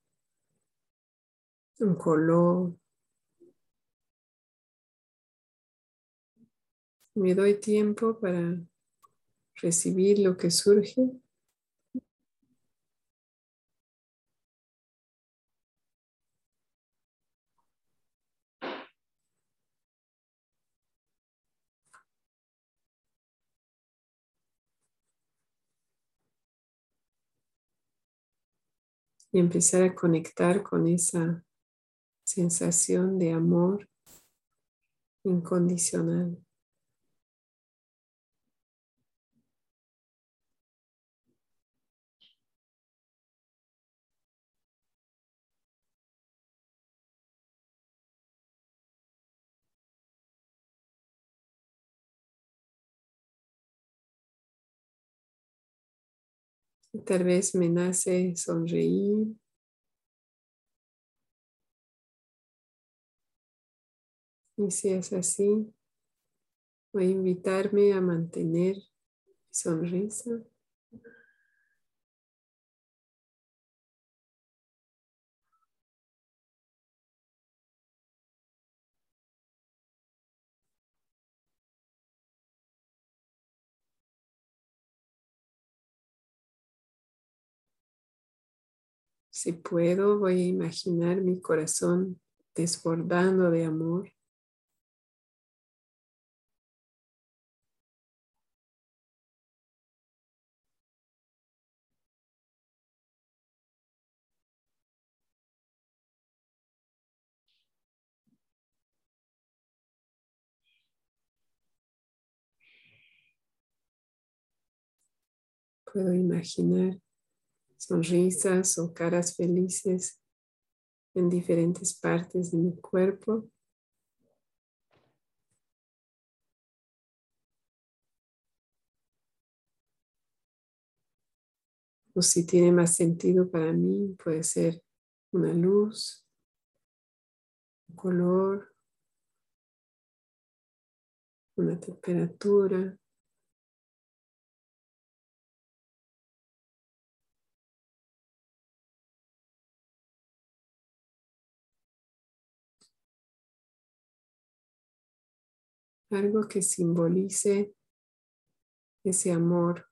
un color. Me doy tiempo para recibir lo que surge. Y empezar a conectar con esa sensación de amor incondicional. Tal vez me nace sonreír. Y si es así, Voy a invitarme a mantener mi sonrisa. Si puedo, voy a imaginar mi corazón desbordando de amor. Puedo imaginar sonrisas o caras felices en diferentes partes de mi cuerpo. O si tiene más sentido para mí, puede ser una luz, un color, una temperatura. Algo que simbolice ese amor,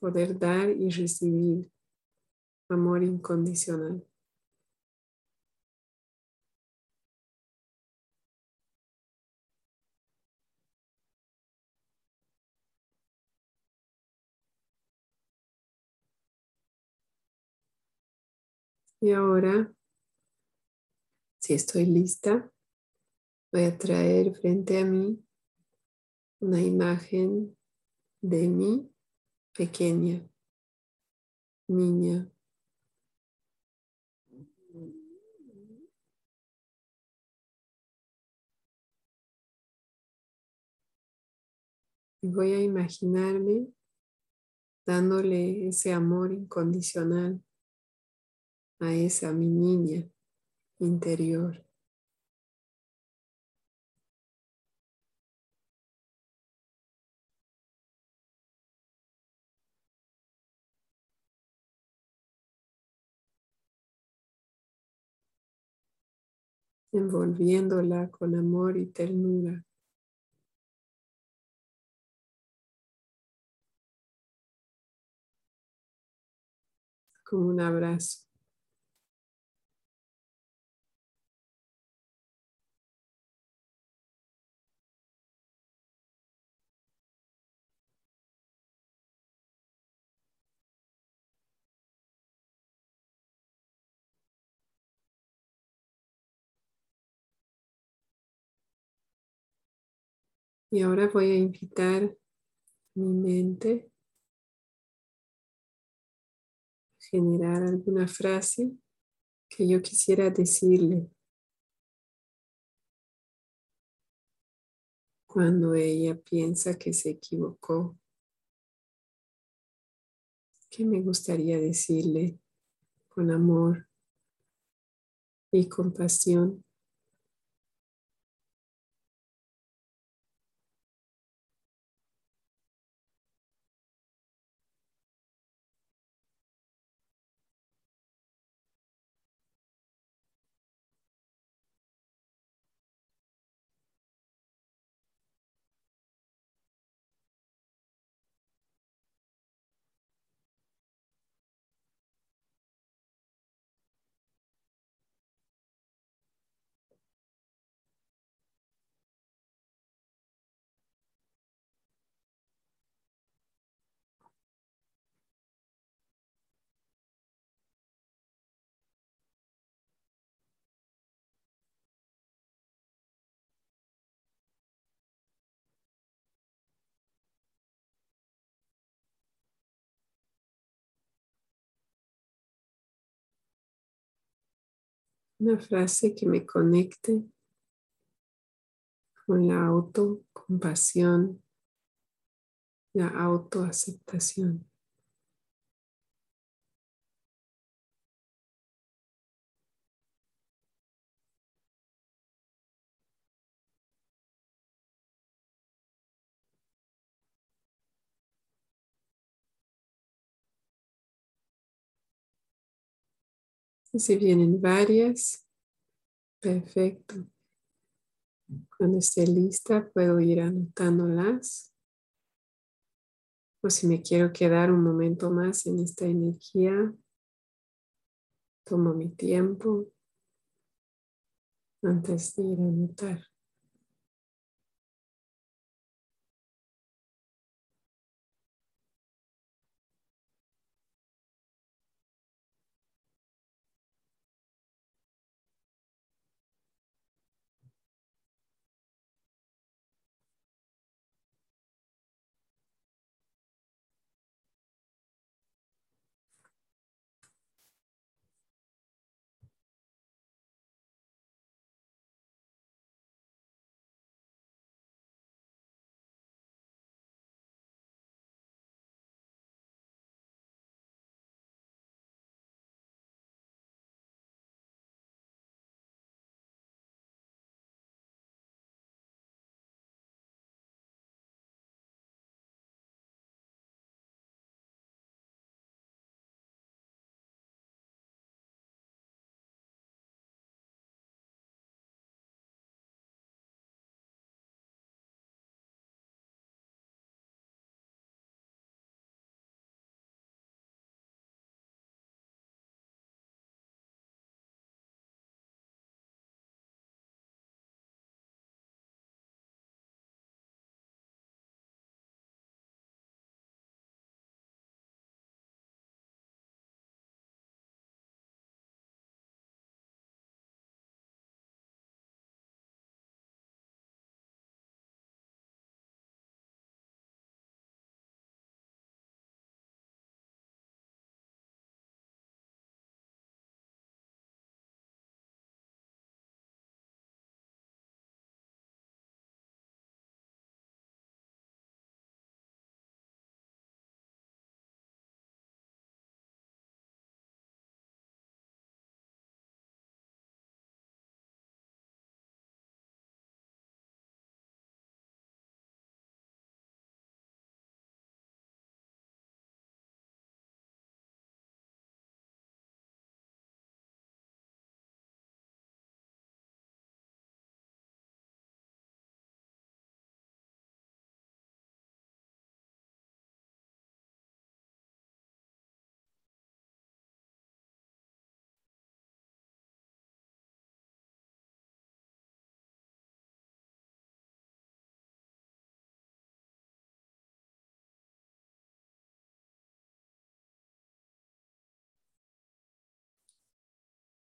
poder dar y recibir amor incondicional. Y ahora, si estoy lista, Voy a traer frente a mí una imagen de mi pequeña niña. Y voy a imaginarme dándole ese amor incondicional a esa mi niña interior. Envolviéndola con amor y ternura. Como un abrazo. Y ahora voy a invitar mi mente a generar alguna frase que yo quisiera decirle cuando ella piensa que se equivocó. ¿Qué me gustaría decirle con amor y compasión? Una frase que me conecte con la autocompasión, la autoaceptación. Si vienen varias, perfecto. Cuando esté lista, puedo ir anotándolas. O si me quiero quedar un momento más en esta energía, tomo mi tiempo antes de ir a anotar.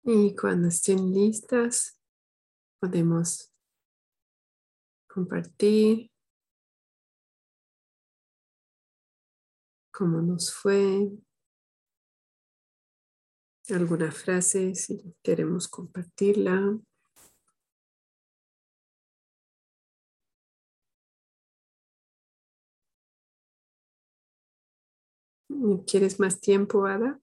Y cuando estén listas, podemos compartir cómo nos fue, alguna frase si queremos compartirla. ¿Quieres más tiempo, Ada?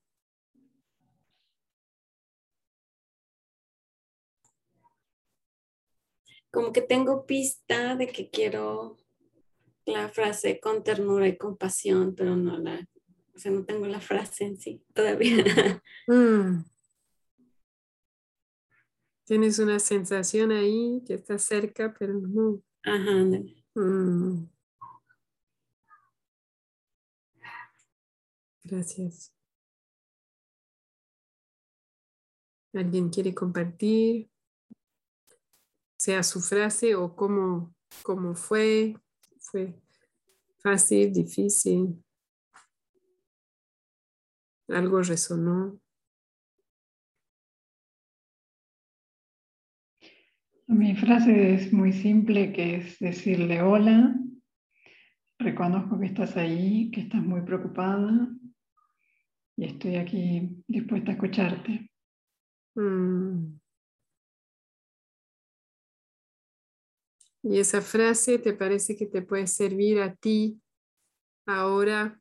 Como que tengo pista de que quiero la frase con ternura y compasión, pero no la, o sea, no tengo la frase en sí todavía. <laughs> Mm. Tienes una sensación ahí que está cerca, pero no. Ajá. Mm. Gracias. ¿Alguien quiere compartir? Sea su frase o cómo, cómo fue, fue fácil, difícil, algo resonó. Mi frase es muy simple, que es decirle hola, reconozco que estás ahí, que estás muy preocupada y estoy aquí dispuesta a escucharte. Mm. Y esa frase te parece que te puede servir a ti ahora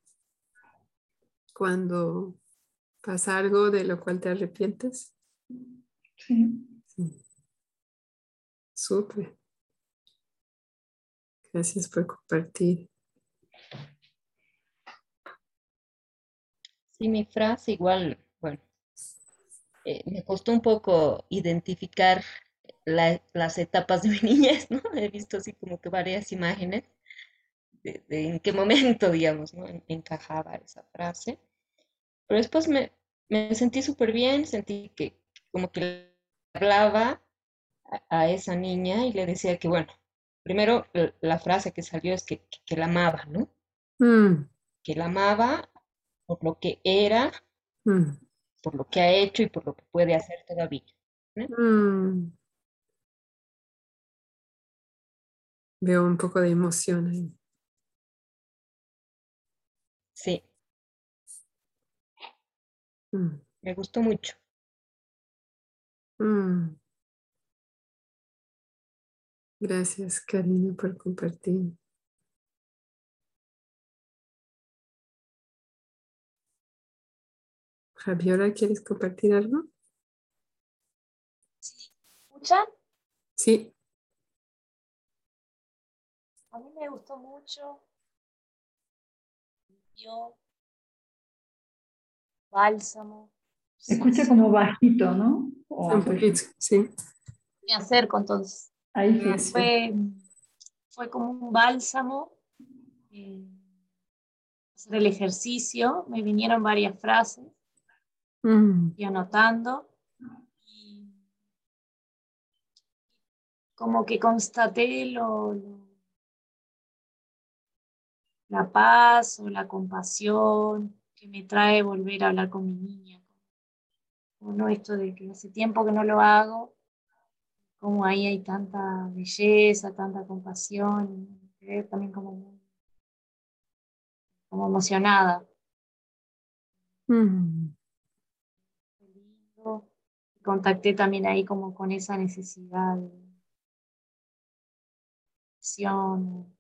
cuando pasa algo de lo cual te arrepientes. Sí. Súper. Gracias por compartir. Sí, mi frase igual, bueno, eh, me costó un poco identificar las etapas de mi <laughs> niñez, ¿no? He visto así como que varias imágenes de, en qué momento, <laughs> digamos, ¿no? encajaba esa frase. Pero después me, me sentí súper bien, sentí que como que hablaba a, esa niña y le decía que, bueno, primero la frase que salió es que, que, la amaba, ¿no? Mm. Que la amaba por lo que era, mm. por lo que ha hecho y por lo que puede hacer todavía. Mm. Veo un poco de emoción ahí. Sí. Me gustó mucho. Gracias, Karina, por compartir. Fabiola, ¿quieres compartir algo? Sí. ¿Escuchan? Sí. A mí me gustó mucho. Yo. Bálsamo. Se escucha como bajito, ¿no? Un poquito, sí. Me acerco entonces. Ahí Fue, fue como un bálsamo. Eh, hacer el ejercicio, me vinieron varias frases mm. y anotando. Y como que constaté lo, la paz o la compasión que me trae volver a hablar con mi niña. Uno esto de que hace tiempo que no lo hago como ahí hay tanta belleza, tanta compasión, también como, como emocionada. Mm. Contacté también ahí como con esa necesidad de acción,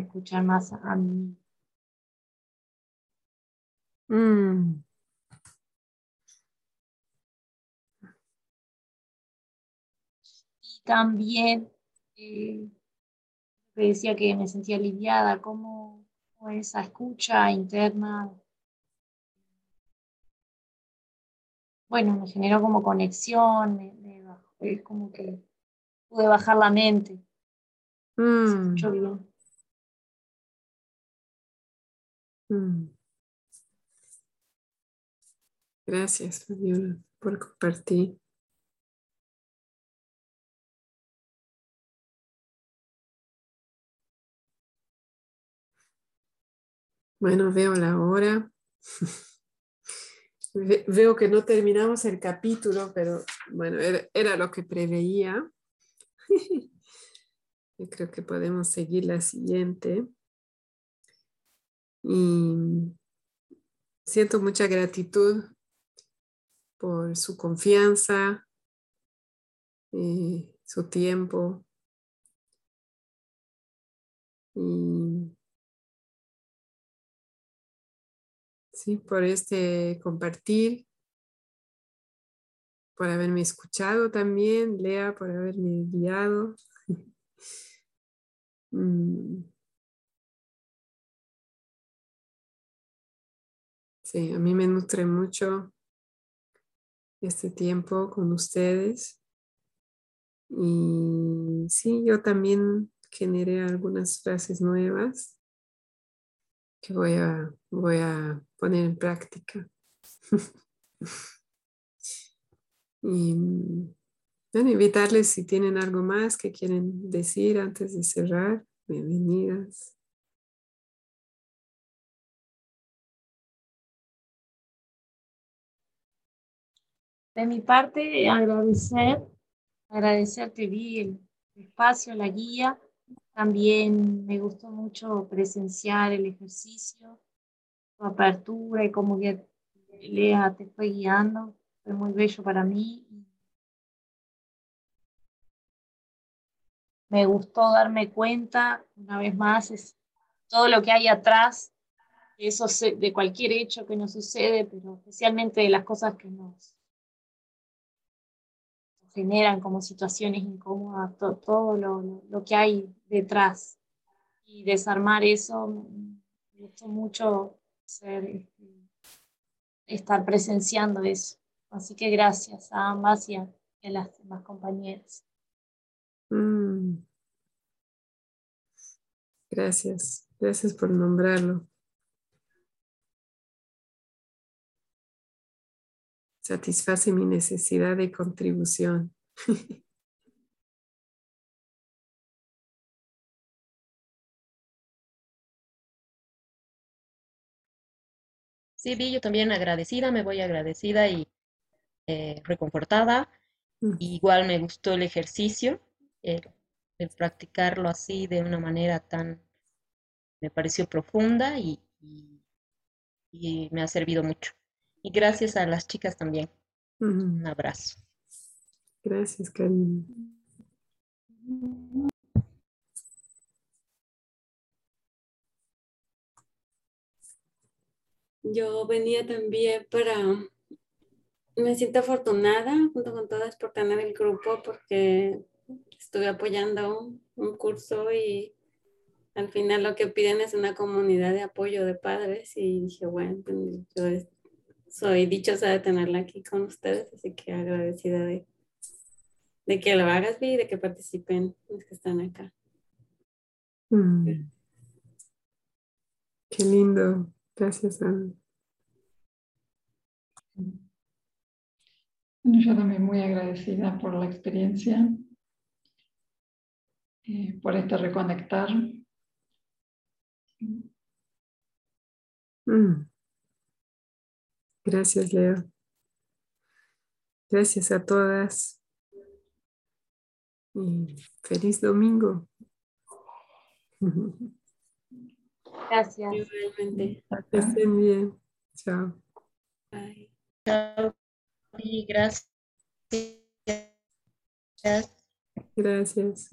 escuchar más a mí. Mm. también eh, me decía que me sentía aliviada, como, esa escucha interna, bueno, me generó como conexión, es como que pude bajar la mente. Mm. bien. Mm. Gracias, Fabiola, por compartir. Bueno, veo la hora. <laughs> veo que no terminamos el capítulo, pero bueno, era, lo que preveía. <laughs> Yo creo que podemos seguir la siguiente. Y siento mucha gratitud por su confianza, eh, su tiempo. Y ¿sí? por este compartir, por haberme escuchado también, Lea, por haberme guiado. <laughs> Mm. Sí, a mí me nutre mucho este tiempo con ustedes. Y sí, yo también generé algunas frases nuevas que voy a, voy a poner en práctica. <laughs> y bueno, invitarles si tienen algo más que quieren decir antes de cerrar. Bienvenidas. De mi parte, agradecer, agradecerte, vi el espacio, la guía también me gustó mucho presenciar el ejercicio, tu apertura y cómo Lea te fue guiando. Fue muy bello para mí. Me gustó darme cuenta, una vez más, es todo lo que hay atrás de, de cualquier hecho que nos sucede, pero especialmente de las cosas que nos generan como situaciones incómodas, todo, lo, que hay detrás. Y desarmar eso, me gustó mucho ser, estar presenciando eso. Así que gracias a ambas y a, las demás compañeras. Mm. Gracias, gracias por nombrarlo. Satisface mi necesidad de contribución. <laughs> Sí, vi, yo también agradecida, me voy agradecida y eh, reconfortada. Mm. Igual me gustó el ejercicio, el, practicarlo así de una manera tan, me pareció profunda y, y, me ha servido mucho. Y gracias a las chicas también. Un abrazo. Gracias, Karina. Yo venía también para, me siento afortunada junto con todas por tener el grupo porque estuve apoyando un curso y al final lo que piden es una comunidad de apoyo de padres y dije, bueno, pues, yo soy dichosa de tenerla aquí con ustedes, así que agradecida de, de que lo hagas y de que participen los que están acá. Mm. Qué lindo. Gracias, Ana. Yo también muy agradecida por la experiencia, eh, por este reconectar. Mm. Gracias, Leo. Gracias a todas. Y feliz domingo. Gracias. Igualmente. Estén bien. Chao. Bye. Chao. Y gracias. Gracias.